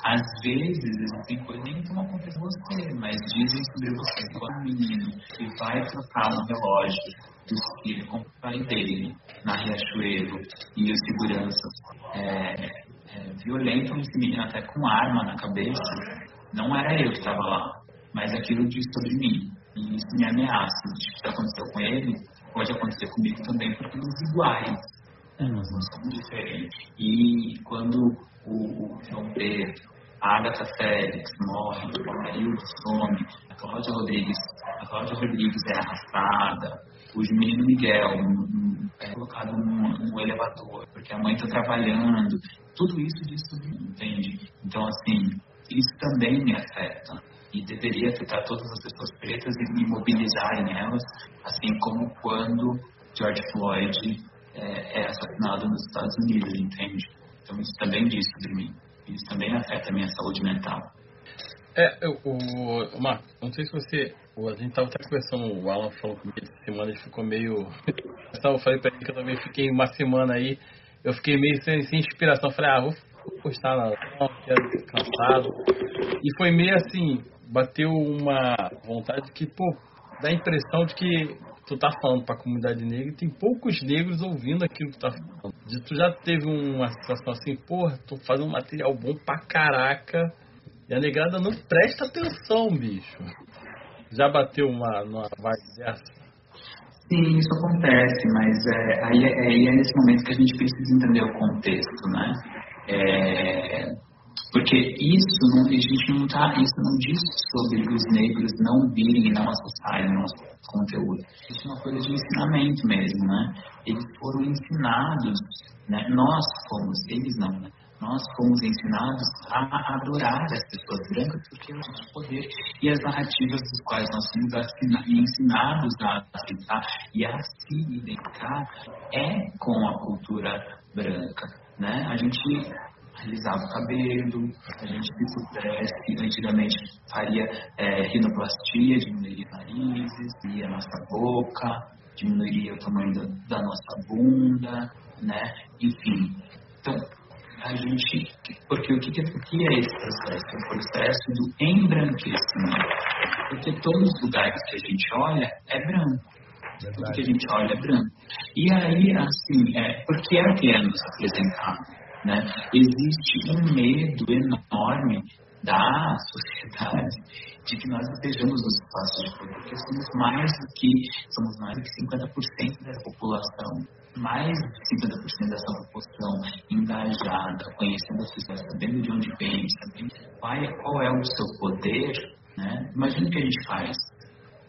às vezes existem coisas que não acontecem com você, mas dizem sobre você, quando um menino que vai trocar um relógio do filho com o pai dele na Riachuelo e os seguranças é, é, violentam esse menino até com arma na cabeça, não era eu que estava lá, mas aquilo diz sobre mim. E isso me ameaça. O que aconteceu com ele pode acontecer comigo também, porque somos iguais. Né? Nós não somos diferentes. E quando o, o João Pedro, a Agatha Félix morre, o Amarildo some, a Cláudia Rodrigues, a Cláudia Rodrigues é arrastada, o menino Miguel é colocado no, elevador, porque a mãe está trabalhando. Tudo isso diz sobre mim, entende? Então, assim, isso também me afeta e deveria afetar todas as pessoas pretas e me mobilizarem elas, assim como quando George Floyd é, é assassinado nos Estados Unidos, entende? Então isso também diz sobre mim. Isso também afeta a minha saúde mental. É, eu, o, Marco, não sei se você. A gente estava até conversando, o Alan falou comigo essa semana, ele ficou meio. <laughs> Eu falei para ele que eu também fiquei uma semana aí, eu fiquei meio sem, sem inspiração. Falei, ah, vou quero cansado. E foi meio assim, bateu uma vontade que, pô, dá a impressão de que tu tá falando pra comunidade negra e tem poucos negros ouvindo aquilo que tu tá falando. De, tu já teve uma situação assim, porra, tô fazendo um material bom pra caraca e a negrada não presta atenção, bicho. Já bateu uma, uma vibe dessa? Sim, isso acontece, mas é, aí, é, aí é nesse momento que a gente precisa entender o contexto, né? É, porque isso não, a gente não tá, isso não diz sobre os negros não virem e não acessarem nosso conteúdo. Isso é uma coisa de ensinamento mesmo, né? Eles foram ensinados, né? Nós fomos, eles não, né? Nós fomos ensinados a adorar as pessoas brancas porque elas têm poder e as narrativas dos quais nós somos ensinados a aceitar e a se identificar é com a cultura branca né? A gente alisava o cabelo, a gente se pudesse, antigamente faria é, rinoplastia, diminuiria narizes, diminuiria a nossa boca, diminuiria o tamanho da, da nossa bunda, né? Enfim, então a gente, porque o que, o que é esse processo? É o processo do embranquecimento, porque todos os lugares que a gente olha é branco. Tudo que a gente olha é branco. E aí, assim, é, porque é o que é nos apresentar. Né? Existe um medo enorme da sociedade de que nós estejamos nos espaços de poder, porque somos mais do que somos mais do que 50% da população, mais de 50% dessa população engajada, conhecendo a sociedade, sabendo de onde vem, sabendo qual é, qual é o seu poder, né? Imagina o que a gente faz.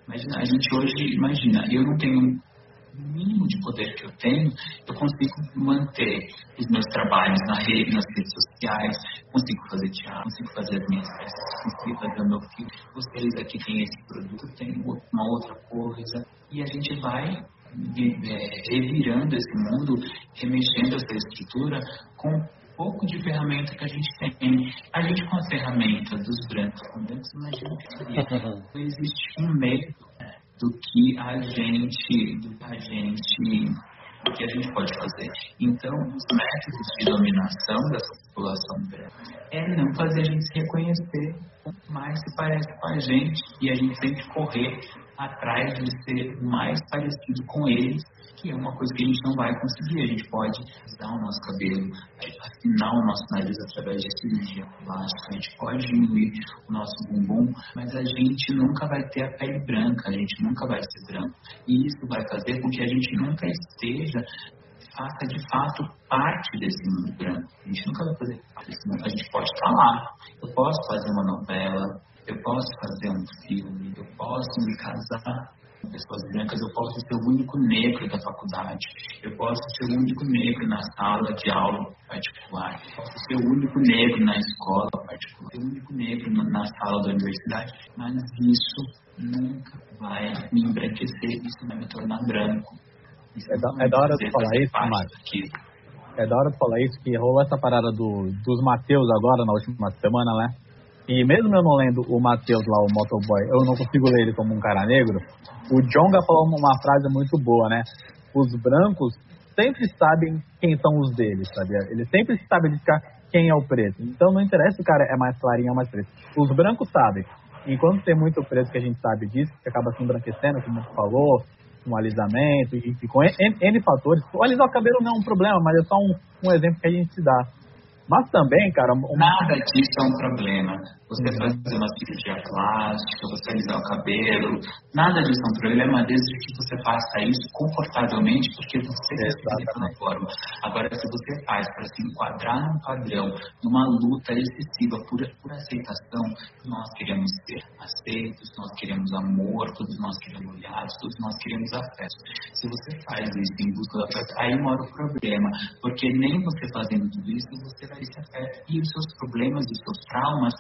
Imagina, a gente hoje, imagina, eu não tenho o mínimo de poder que eu tenho, eu consigo manter os meus trabalhos na rede, nas redes sociais, consigo fazer teatro, consigo fazer as minhas peças, consigo fazer o meu filme. Vocês aqui têm esse produto, tem uma outra coisa. E a gente vai é, revirando esse mundo, remexendo essa estrutura com pouco de ferramenta que a gente tem. A gente com a ferramenta dos brancos, com brancos, imagina que seria. <laughs> Não existe um medo do que a gente, do que a gente, do que a gente pode fazer. Então, os métodos de dominação dessa população branca é não fazer a gente se reconhecer, mais se parece com a gente e a gente tem que correr atrás de ser mais parecido com eles que é uma coisa que a gente não vai conseguir. A gente pode dar o nosso cabelo, afinar o nosso nariz através de cirurgia plástica, a gente pode diminuir o nosso bumbum, mas a gente nunca vai ter a pele branca, a gente nunca vai ser branco. E isso vai fazer com que a gente nunca esteja faça de fato parte desse mundo branco. A gente nunca vai fazer parte desse mundo. A gente pode lá. Eu posso fazer uma novela, eu posso fazer um filme, eu posso me casar pessoas brancas, eu posso ser o único negro da faculdade, eu posso ser o único negro na sala de aula particular, eu posso ser o único negro na escola particular, o único negro na sala da universidade, mas isso nunca vai me embranquecer, isso vai me tornar branco. É da, é da hora de falar isso, Marcos. É da hora de falar isso, que rolou essa parada do, dos Mateus agora, na última semana, né? E mesmo eu não lendo o Matheus lá, o motoboy, eu não consigo ler ele como um cara negro, o Jonga falou uma frase muito boa, né? Os brancos sempre sabem quem são os deles, sabia? Eles sempre sabem indicar quem é o preto. Então não interessa se o cara é mais clarinho ou mais preto. Os brancos sabem. Enquanto tem muito preto que a gente sabe disso, que acaba se embranquecendo, como você falou, com alisamento e, e com N, N, fatores. O alisar o cabelo não é um problema, mas é só um, um exemplo que a gente se dá. Mas também, cara. Nada disso é um problema. Você fazer uma cirurgia plástica, você alisar o cabelo, nada disso é um problema desde que você faça isso confortavelmente, porque você respeita daquela forma. Agora, se você faz para se enquadrar num padrão, numa luta excessiva por, por aceitação, nós queremos ser aceitos, nós queremos amor, todos nós queremos olhados, todos nós queremos afeto. Se você faz isso em busca do afeto, aí mora o problema, porque nem você fazendo tudo isso, você vai se afeto. E os seus problemas, os seus traumas,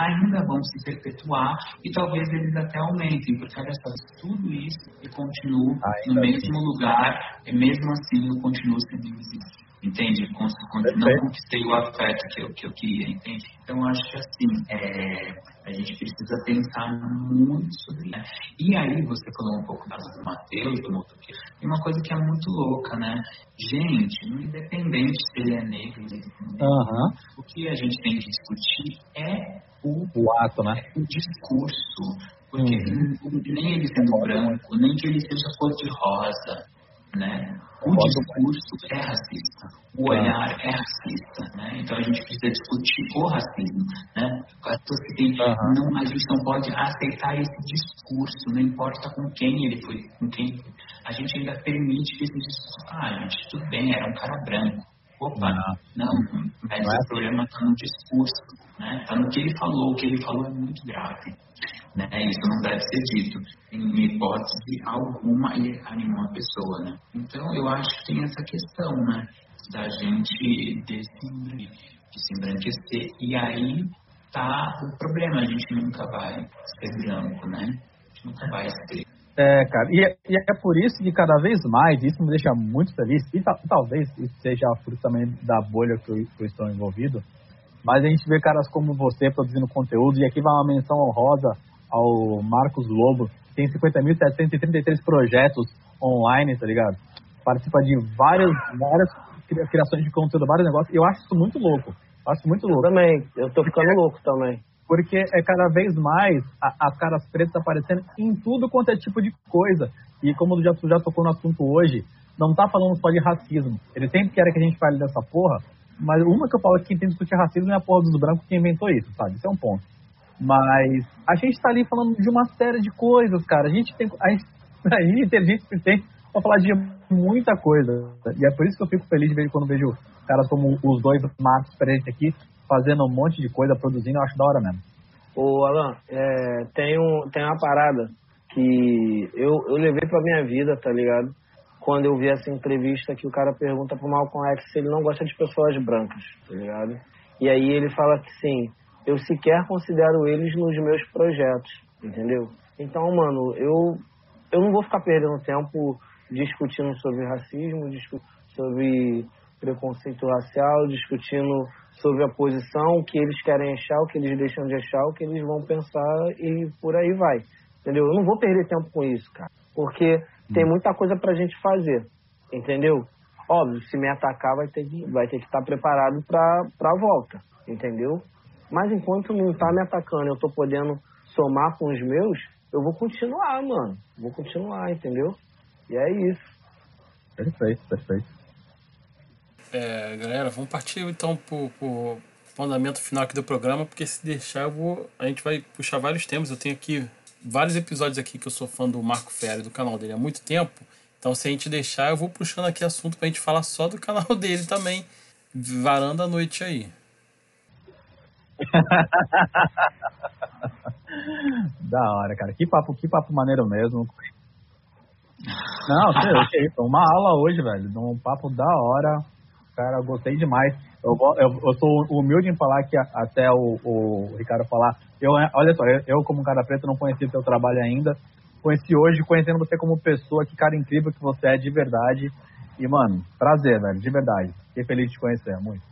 ainda vão se perpetuar e talvez eles até aumentem, porque olha só, tudo isso eu continuo no mesmo lugar e mesmo assim eu continuo sendo invisível. Entende? Não conquistei o afeto que eu, que eu queria, entende? Então, acho que assim, é, a gente precisa pensar muito sobre isso. E aí, você falou um pouco das do Matheus, do motoqueiro, e uma coisa que é muito louca, né? Gente, independente se ele é negro, uhum. o que a gente tem que discutir é o, o ato, né? O discurso. Porque uhum. nem ele sendo branco, nem que ele seja cor de rosa, né? O discurso é racista, o tá. olhar é racista, né? Então a gente precisa discutir o racismo, né? Que têm, uhum. não, a gente não pode aceitar esse discurso, não importa com quem ele foi, com quem a gente ainda permite que esse discurso, ah, gente, tudo bem, era um cara branco. Opa, não, não mas é o problema está no discurso, né? Está no que ele falou, o que ele falou é muito grave. Né? Isso não deve ser dito em hipótese alguma a nenhuma pessoa, né? Então eu acho que tem essa questão, né? Da gente desse, de se embranquecer e aí tá o problema, a gente nunca vai ser branco, né? A gente nunca vai ser é, cara, e é, e é, por isso que cada vez mais, isso me deixa muito feliz, e talvez isso seja fruto também da bolha que eu, que eu, estou envolvido, mas a gente vê caras como você produzindo conteúdo, e aqui vai uma menção honrosa ao Marcos Lobo, tem 50.733 projetos online, tá ligado? Participa de várias, várias criações de conteúdo, vários negócios. Eu acho isso muito louco. Eu acho muito louco. Também, eu tô ficando louco também. Porque é cada vez mais a, as caras pretas aparecendo em tudo quanto é tipo de coisa. E como tu já, tu já tocou no assunto hoje, não tá falando só de racismo. Ele sempre quer que a gente fale dessa porra, Mas uma que eu falo que quem tem que discutir racismo é a porra dos brancos que inventou isso, sabe? Isso é um ponto. Mas a gente tá ali falando de uma série de coisas, cara. A gente tem. A gente, <laughs> a é inteligente suficiente pra falar de muita coisa. E é por isso que eu fico feliz de ver quando vejo caras como os dois Marcos presentes aqui fazendo um monte de coisa, produzindo, eu acho da hora mesmo. Ô, Alan, é, tem, um, tem uma parada que eu, eu levei pra minha vida, tá ligado? Quando eu vi essa entrevista que o cara pergunta pro Malcolm X se ele não gosta de pessoas brancas, tá ligado? E aí ele fala que sim, eu sequer considero eles nos meus projetos, entendeu? Então, mano, eu, eu não vou ficar perdendo tempo discutindo sobre racismo, discu sobre preconceito racial, discutindo sobre a posição, o que eles querem achar, o que eles deixam de achar, o que eles vão pensar e por aí vai. Entendeu? Eu não vou perder tempo com isso, cara. Porque tem muita coisa pra gente fazer. Entendeu? Óbvio, se me atacar vai ter que, vai ter que estar preparado pra, pra volta. Entendeu? Mas enquanto não tá me atacando, eu tô podendo somar com os meus, eu vou continuar, mano. Vou continuar, entendeu? E é isso. Perfeito, perfeito. É, galera, vamos partir então pro, pro fundamento final aqui do programa, porque se deixar eu vou. A gente vai puxar vários temas. Eu tenho aqui vários episódios aqui que eu sou fã do Marco Ferri, do canal dele há muito tempo. Então, se a gente deixar, eu vou puxando aqui assunto pra gente falar só do canal <laughs> dele também, varando a noite aí. <laughs> da hora, cara. Que papo, que papo maneiro mesmo. Não, sei, sei, uma aula hoje, velho. Um papo da hora. Cara, gostei demais. Eu, eu, eu sou humilde em falar que até o, o Ricardo falar. Eu, olha só, eu, eu como cara preto não conheci o seu trabalho ainda. Conheci hoje, conhecendo você como pessoa, que cara incrível que você é de verdade. E, mano, prazer, velho, de verdade. Fiquei feliz de te conhecer, muito.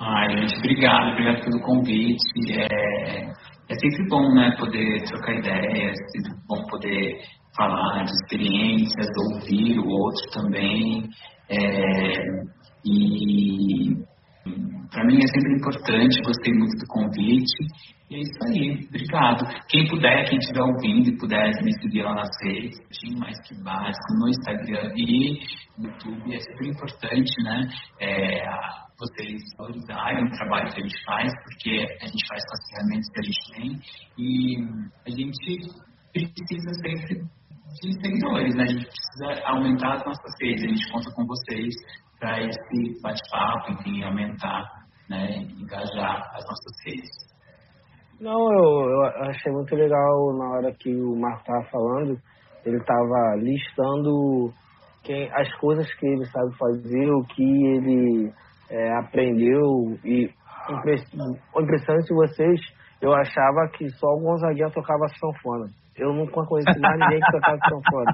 Ai, gente, obrigado, obrigado pelo convite. É, é sempre bom, né, poder trocar ideias, é sempre bom poder falar de experiências, ouvir o outro também. É, e para mim é sempre importante, gostei muito do convite. E é isso aí, obrigado. Quem puder, quem estiver ouvindo e puder me seguir lá nas redes, mais que básico, no Instagram e no YouTube, é super importante, né? É, vocês valorizarem o trabalho que a gente faz, porque a gente faz com as ferramentas que a gente tem e a gente precisa sempre de seguidores, né? A gente precisa aumentar as nossas redes, a gente conta com vocês para esse bate-papo, enfim, aumentar, né, engajar as nossas redes. Não, eu, eu achei muito legal na hora que o Marco estava falando, ele estava listando quem, as coisas que ele sabe fazer, o que ele é, aprendeu e o impressionante vocês, eu achava que só o Gonzaguinha tocava sanfona. Eu nunca conheci mais ninguém que tocava sanfona.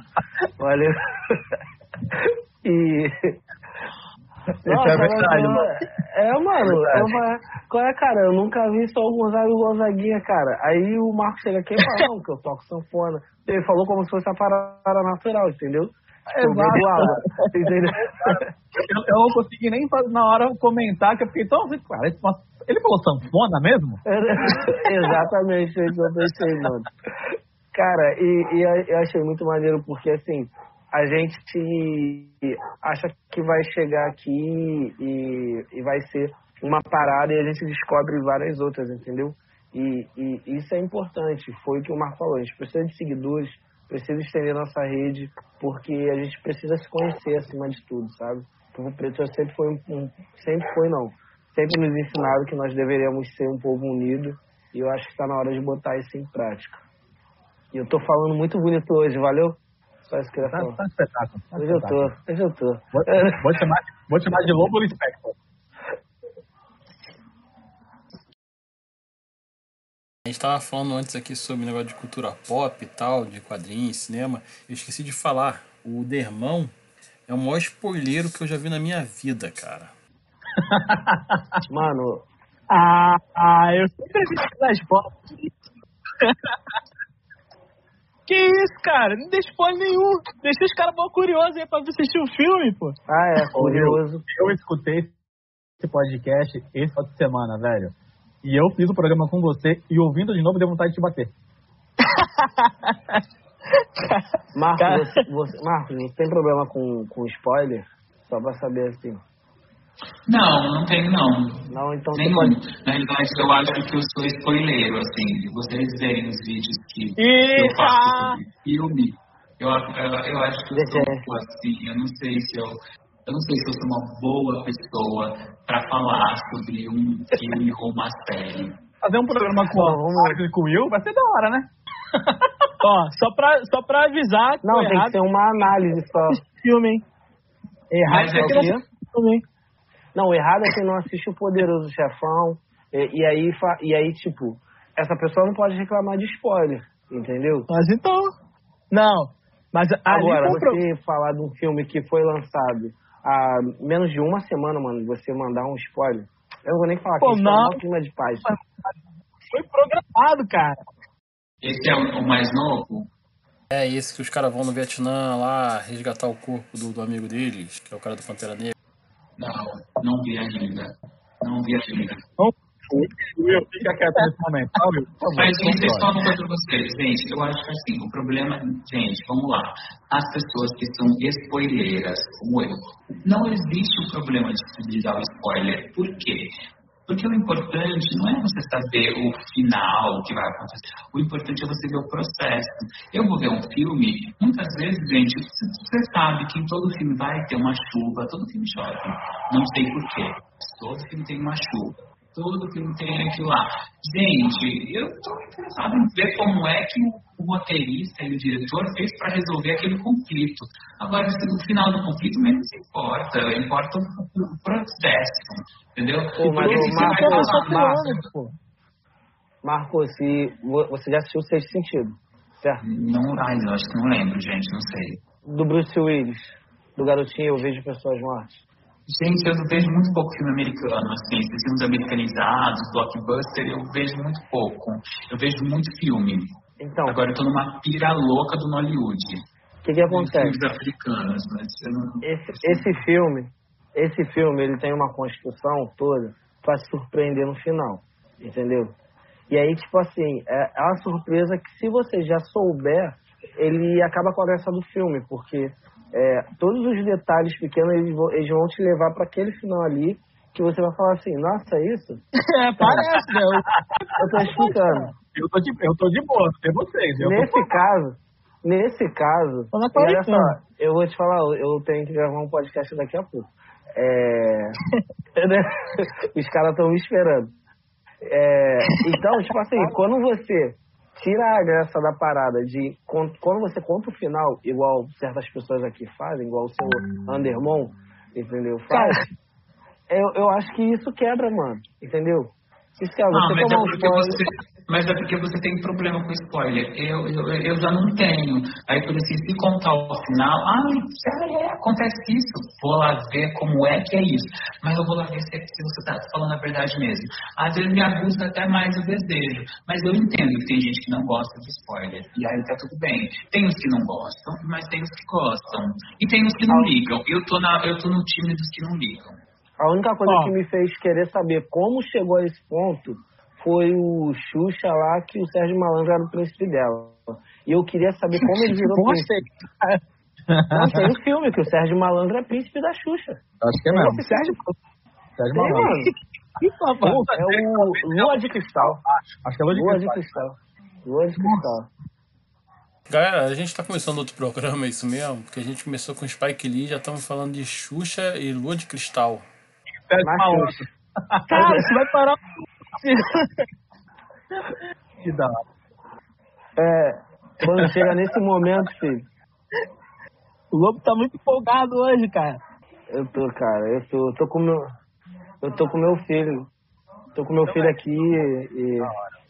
Valeu. <laughs> e isso é verdade, mano. É, mano. É uma... Qual é, cara? Eu nunca vi só o Gonzaga e o Gonzaguinha, cara. Aí o Marco chega aqui e fala, não, que eu toco sanfona. Ele falou como se fosse a parada natural, entendeu? Exato. <laughs> Eu, eu não consegui nem na hora comentar, que eu fiquei tão assim, cara, ele falou sanfona mesmo? <laughs> Exatamente, isso eu pensei, mano. Cara, e, e eu achei muito maneiro, porque assim, a gente acha que vai chegar aqui e, e vai ser uma parada e a gente descobre várias outras, entendeu? E, e, isso é importante, foi o que o Marco falou, a gente precisa de seguidores, precisa estender nossa rede, porque a gente precisa se conhecer acima de tudo, sabe? O povo preto sempre foi um, sempre foi não, sempre nos ensinaram que nós deveríamos ser um povo unido e eu acho que está na hora de botar isso em prática. E eu tô falando muito bonito hoje, valeu? Só isso que eu ia tá, falar. Tá, tá espetáculo. Tá hoje eu tô, hoje eu tô. Vou, vou, te chamar, vou te chamar de Lobo Inspector. A gente estava falando antes aqui sobre o negócio de cultura pop e tal, de quadrinhos, cinema. Eu esqueci de falar. O Dermão é o maior spoileiro que eu já vi na minha vida, cara. <laughs> Mano. Ah, ah eu sempre vi das fotos. <laughs> Que isso, cara? Não deixa spoiler nenhum. Deixa os caras mal curiosos aí pra assistir o filme, pô. Ah, é, curioso. Eu, eu escutei esse podcast esse final de semana, velho. E eu fiz o programa com você e ouvindo de novo deu vontade de te bater. <laughs> Marcos, você, você, Marcos, você tem problema com, com spoiler? Só pra saber assim. Não, não tenho não. Não, então Nenhum. pode. Na realidade, eu acho que eu sou spoileiro, assim, de vocês verem os vídeos que eu Eita! faço sobre filme. Eu, eu, eu acho que eu sou um assim, eu não sei se eu. Eu não sei se eu sou uma boa pessoa para falar sobre um filme ou uma série. Fazer um programa com o com Will vai ser da hora, né? <laughs> Ó, só pra, só pra avisar que Não, tem que ser uma análise só. filme, hein? Errado Mas é é que não filme, hein? Não, errado é quem não assiste o Poderoso Chefão. E, e aí, fa- e aí, tipo, essa pessoa não pode reclamar de spoiler, entendeu? Mas então. Não. Mas Agora, você falar de um filme que foi lançado há menos de uma semana, mano, você mandar um spoiler. Eu não vou nem falar que Pô, isso é não. um clima de paz. foi programado, cara. Esse é o, o mais novo? É esse que os caras vão no Vietnã lá resgatar o corpo do, do amigo deles, que é o cara do Pantera Negra. Não, não vi ainda. Não vi ainda. Will, fica quieto nesse momento. Tá, Will? Mas, gente, controle. só uma coisa pra vocês. Gente, eu acho que assim, o problema, gente, vamos lá. As pessoas que são spoileiras, como eu, não existe o problema de, de dar o spoiler. Por quê? Porque o importante não é você saber o final, o que vai acontecer. O importante é você ver o processo. Eu vou ver um filme, muitas vezes, gente, você sabe que em todo filme vai ter uma chuva, todo filme chove. Não sei por quê. Todo filme tem uma chuva. Todo filme tem aquilo lá. Gente, eu estou interessado em ver como é que o, o roteirista e o diretor fez para resolver aquele conflito. Agora, no final do conflito menos importa, importa o, o, o processo, entendeu? Pô, mas, Marcos, Marcos, se você já assistiu o Sexto Sentido, certo? não, ai, eu acho que não lembro, gente, não sei. Do Bruce Willis, do garotinho Eu Vejo Pessoas Mortas. Gente, eu vejo muito pouco filme americano, assim, esses filmes americanizados, blockbuster, eu vejo muito pouco. Eu vejo muito filme. Então, Agora eu tô numa pira louca do Hollywood. o que que acontece? Filmes africanos, mas eu não... Esse, esse filme, esse filme, ele tem uma construção toda pra te surpreender no final, entendeu? E aí, tipo assim, é, é uma surpresa que se você já souber, ele acaba com a graça do filme, porque é, todos os detalhes pequenos, eles vão, eles vão te levar para aquele final ali, que você vai falar assim, nossa, é isso? É, <laughs> parece, né? Eu tô explicando. Eu tô de, eu tô de boa, sei vocês. Eu tô Nesse caso, nesse caso, olha só, eu vou te falar, eu tenho que gravar um podcast daqui a pouco. É... <laughs> Os caras estão me esperando. É, Então, tipo assim, quando você tira a graça da parada de quando você conta o final, igual certas pessoas aqui fazem, igual o seu Andermon, entendeu? Faz. Eu, eu acho que isso quebra, mano. Entendeu? Isso quebra. Não, Você mas é, tomar um porque spoiler. você, mas é porque você tem problema com spoiler. Eu, eu, eu já não tenho. Aí por isso, se contar o final, ai, é, acontece isso. Vou lá ver como é que é isso. Mas eu vou lá ver se, se você está falando a verdade mesmo. Às vezes me abusa até mais o desejo. Mas eu entendo que tem gente que não gosta de spoiler. E aí tá tudo bem. Tem os que não gostam, mas tem os que gostam. E tem os que não ligam. Eu tô, na, eu tô no time dos que não ligam. A única coisa que me fez querer saber como chegou a esse ponto foi o Xuxa lá que o Sérgio Malandro era o príncipe dela. E eu queria saber como ele virou <laughs> príncipe. Não, tem um filme que o Sérgio Malandro é príncipe da Xuxa. Acho que é mesmo. Esse Sérgio, Sérgio tem, Malandro. mano. Que papai. É o Lua de Cristal. Acho que é Lua de Lua de Cristal. Cristal. Lua de Cristal. Galera, a gente tá começando outro programa, é isso mesmo? Porque a gente começou com Spike Lee, já estamos falando de Xuxa e Lua de Cristal. Cara, você vai parar. Que da hora. É, quando chega nesse momento, filho, O Lobo tá muito empolgado hoje, cara. eu tô, cara, eu tô, eu tô com meu. Eu tô com meu filho. Tô com meu filho aqui e.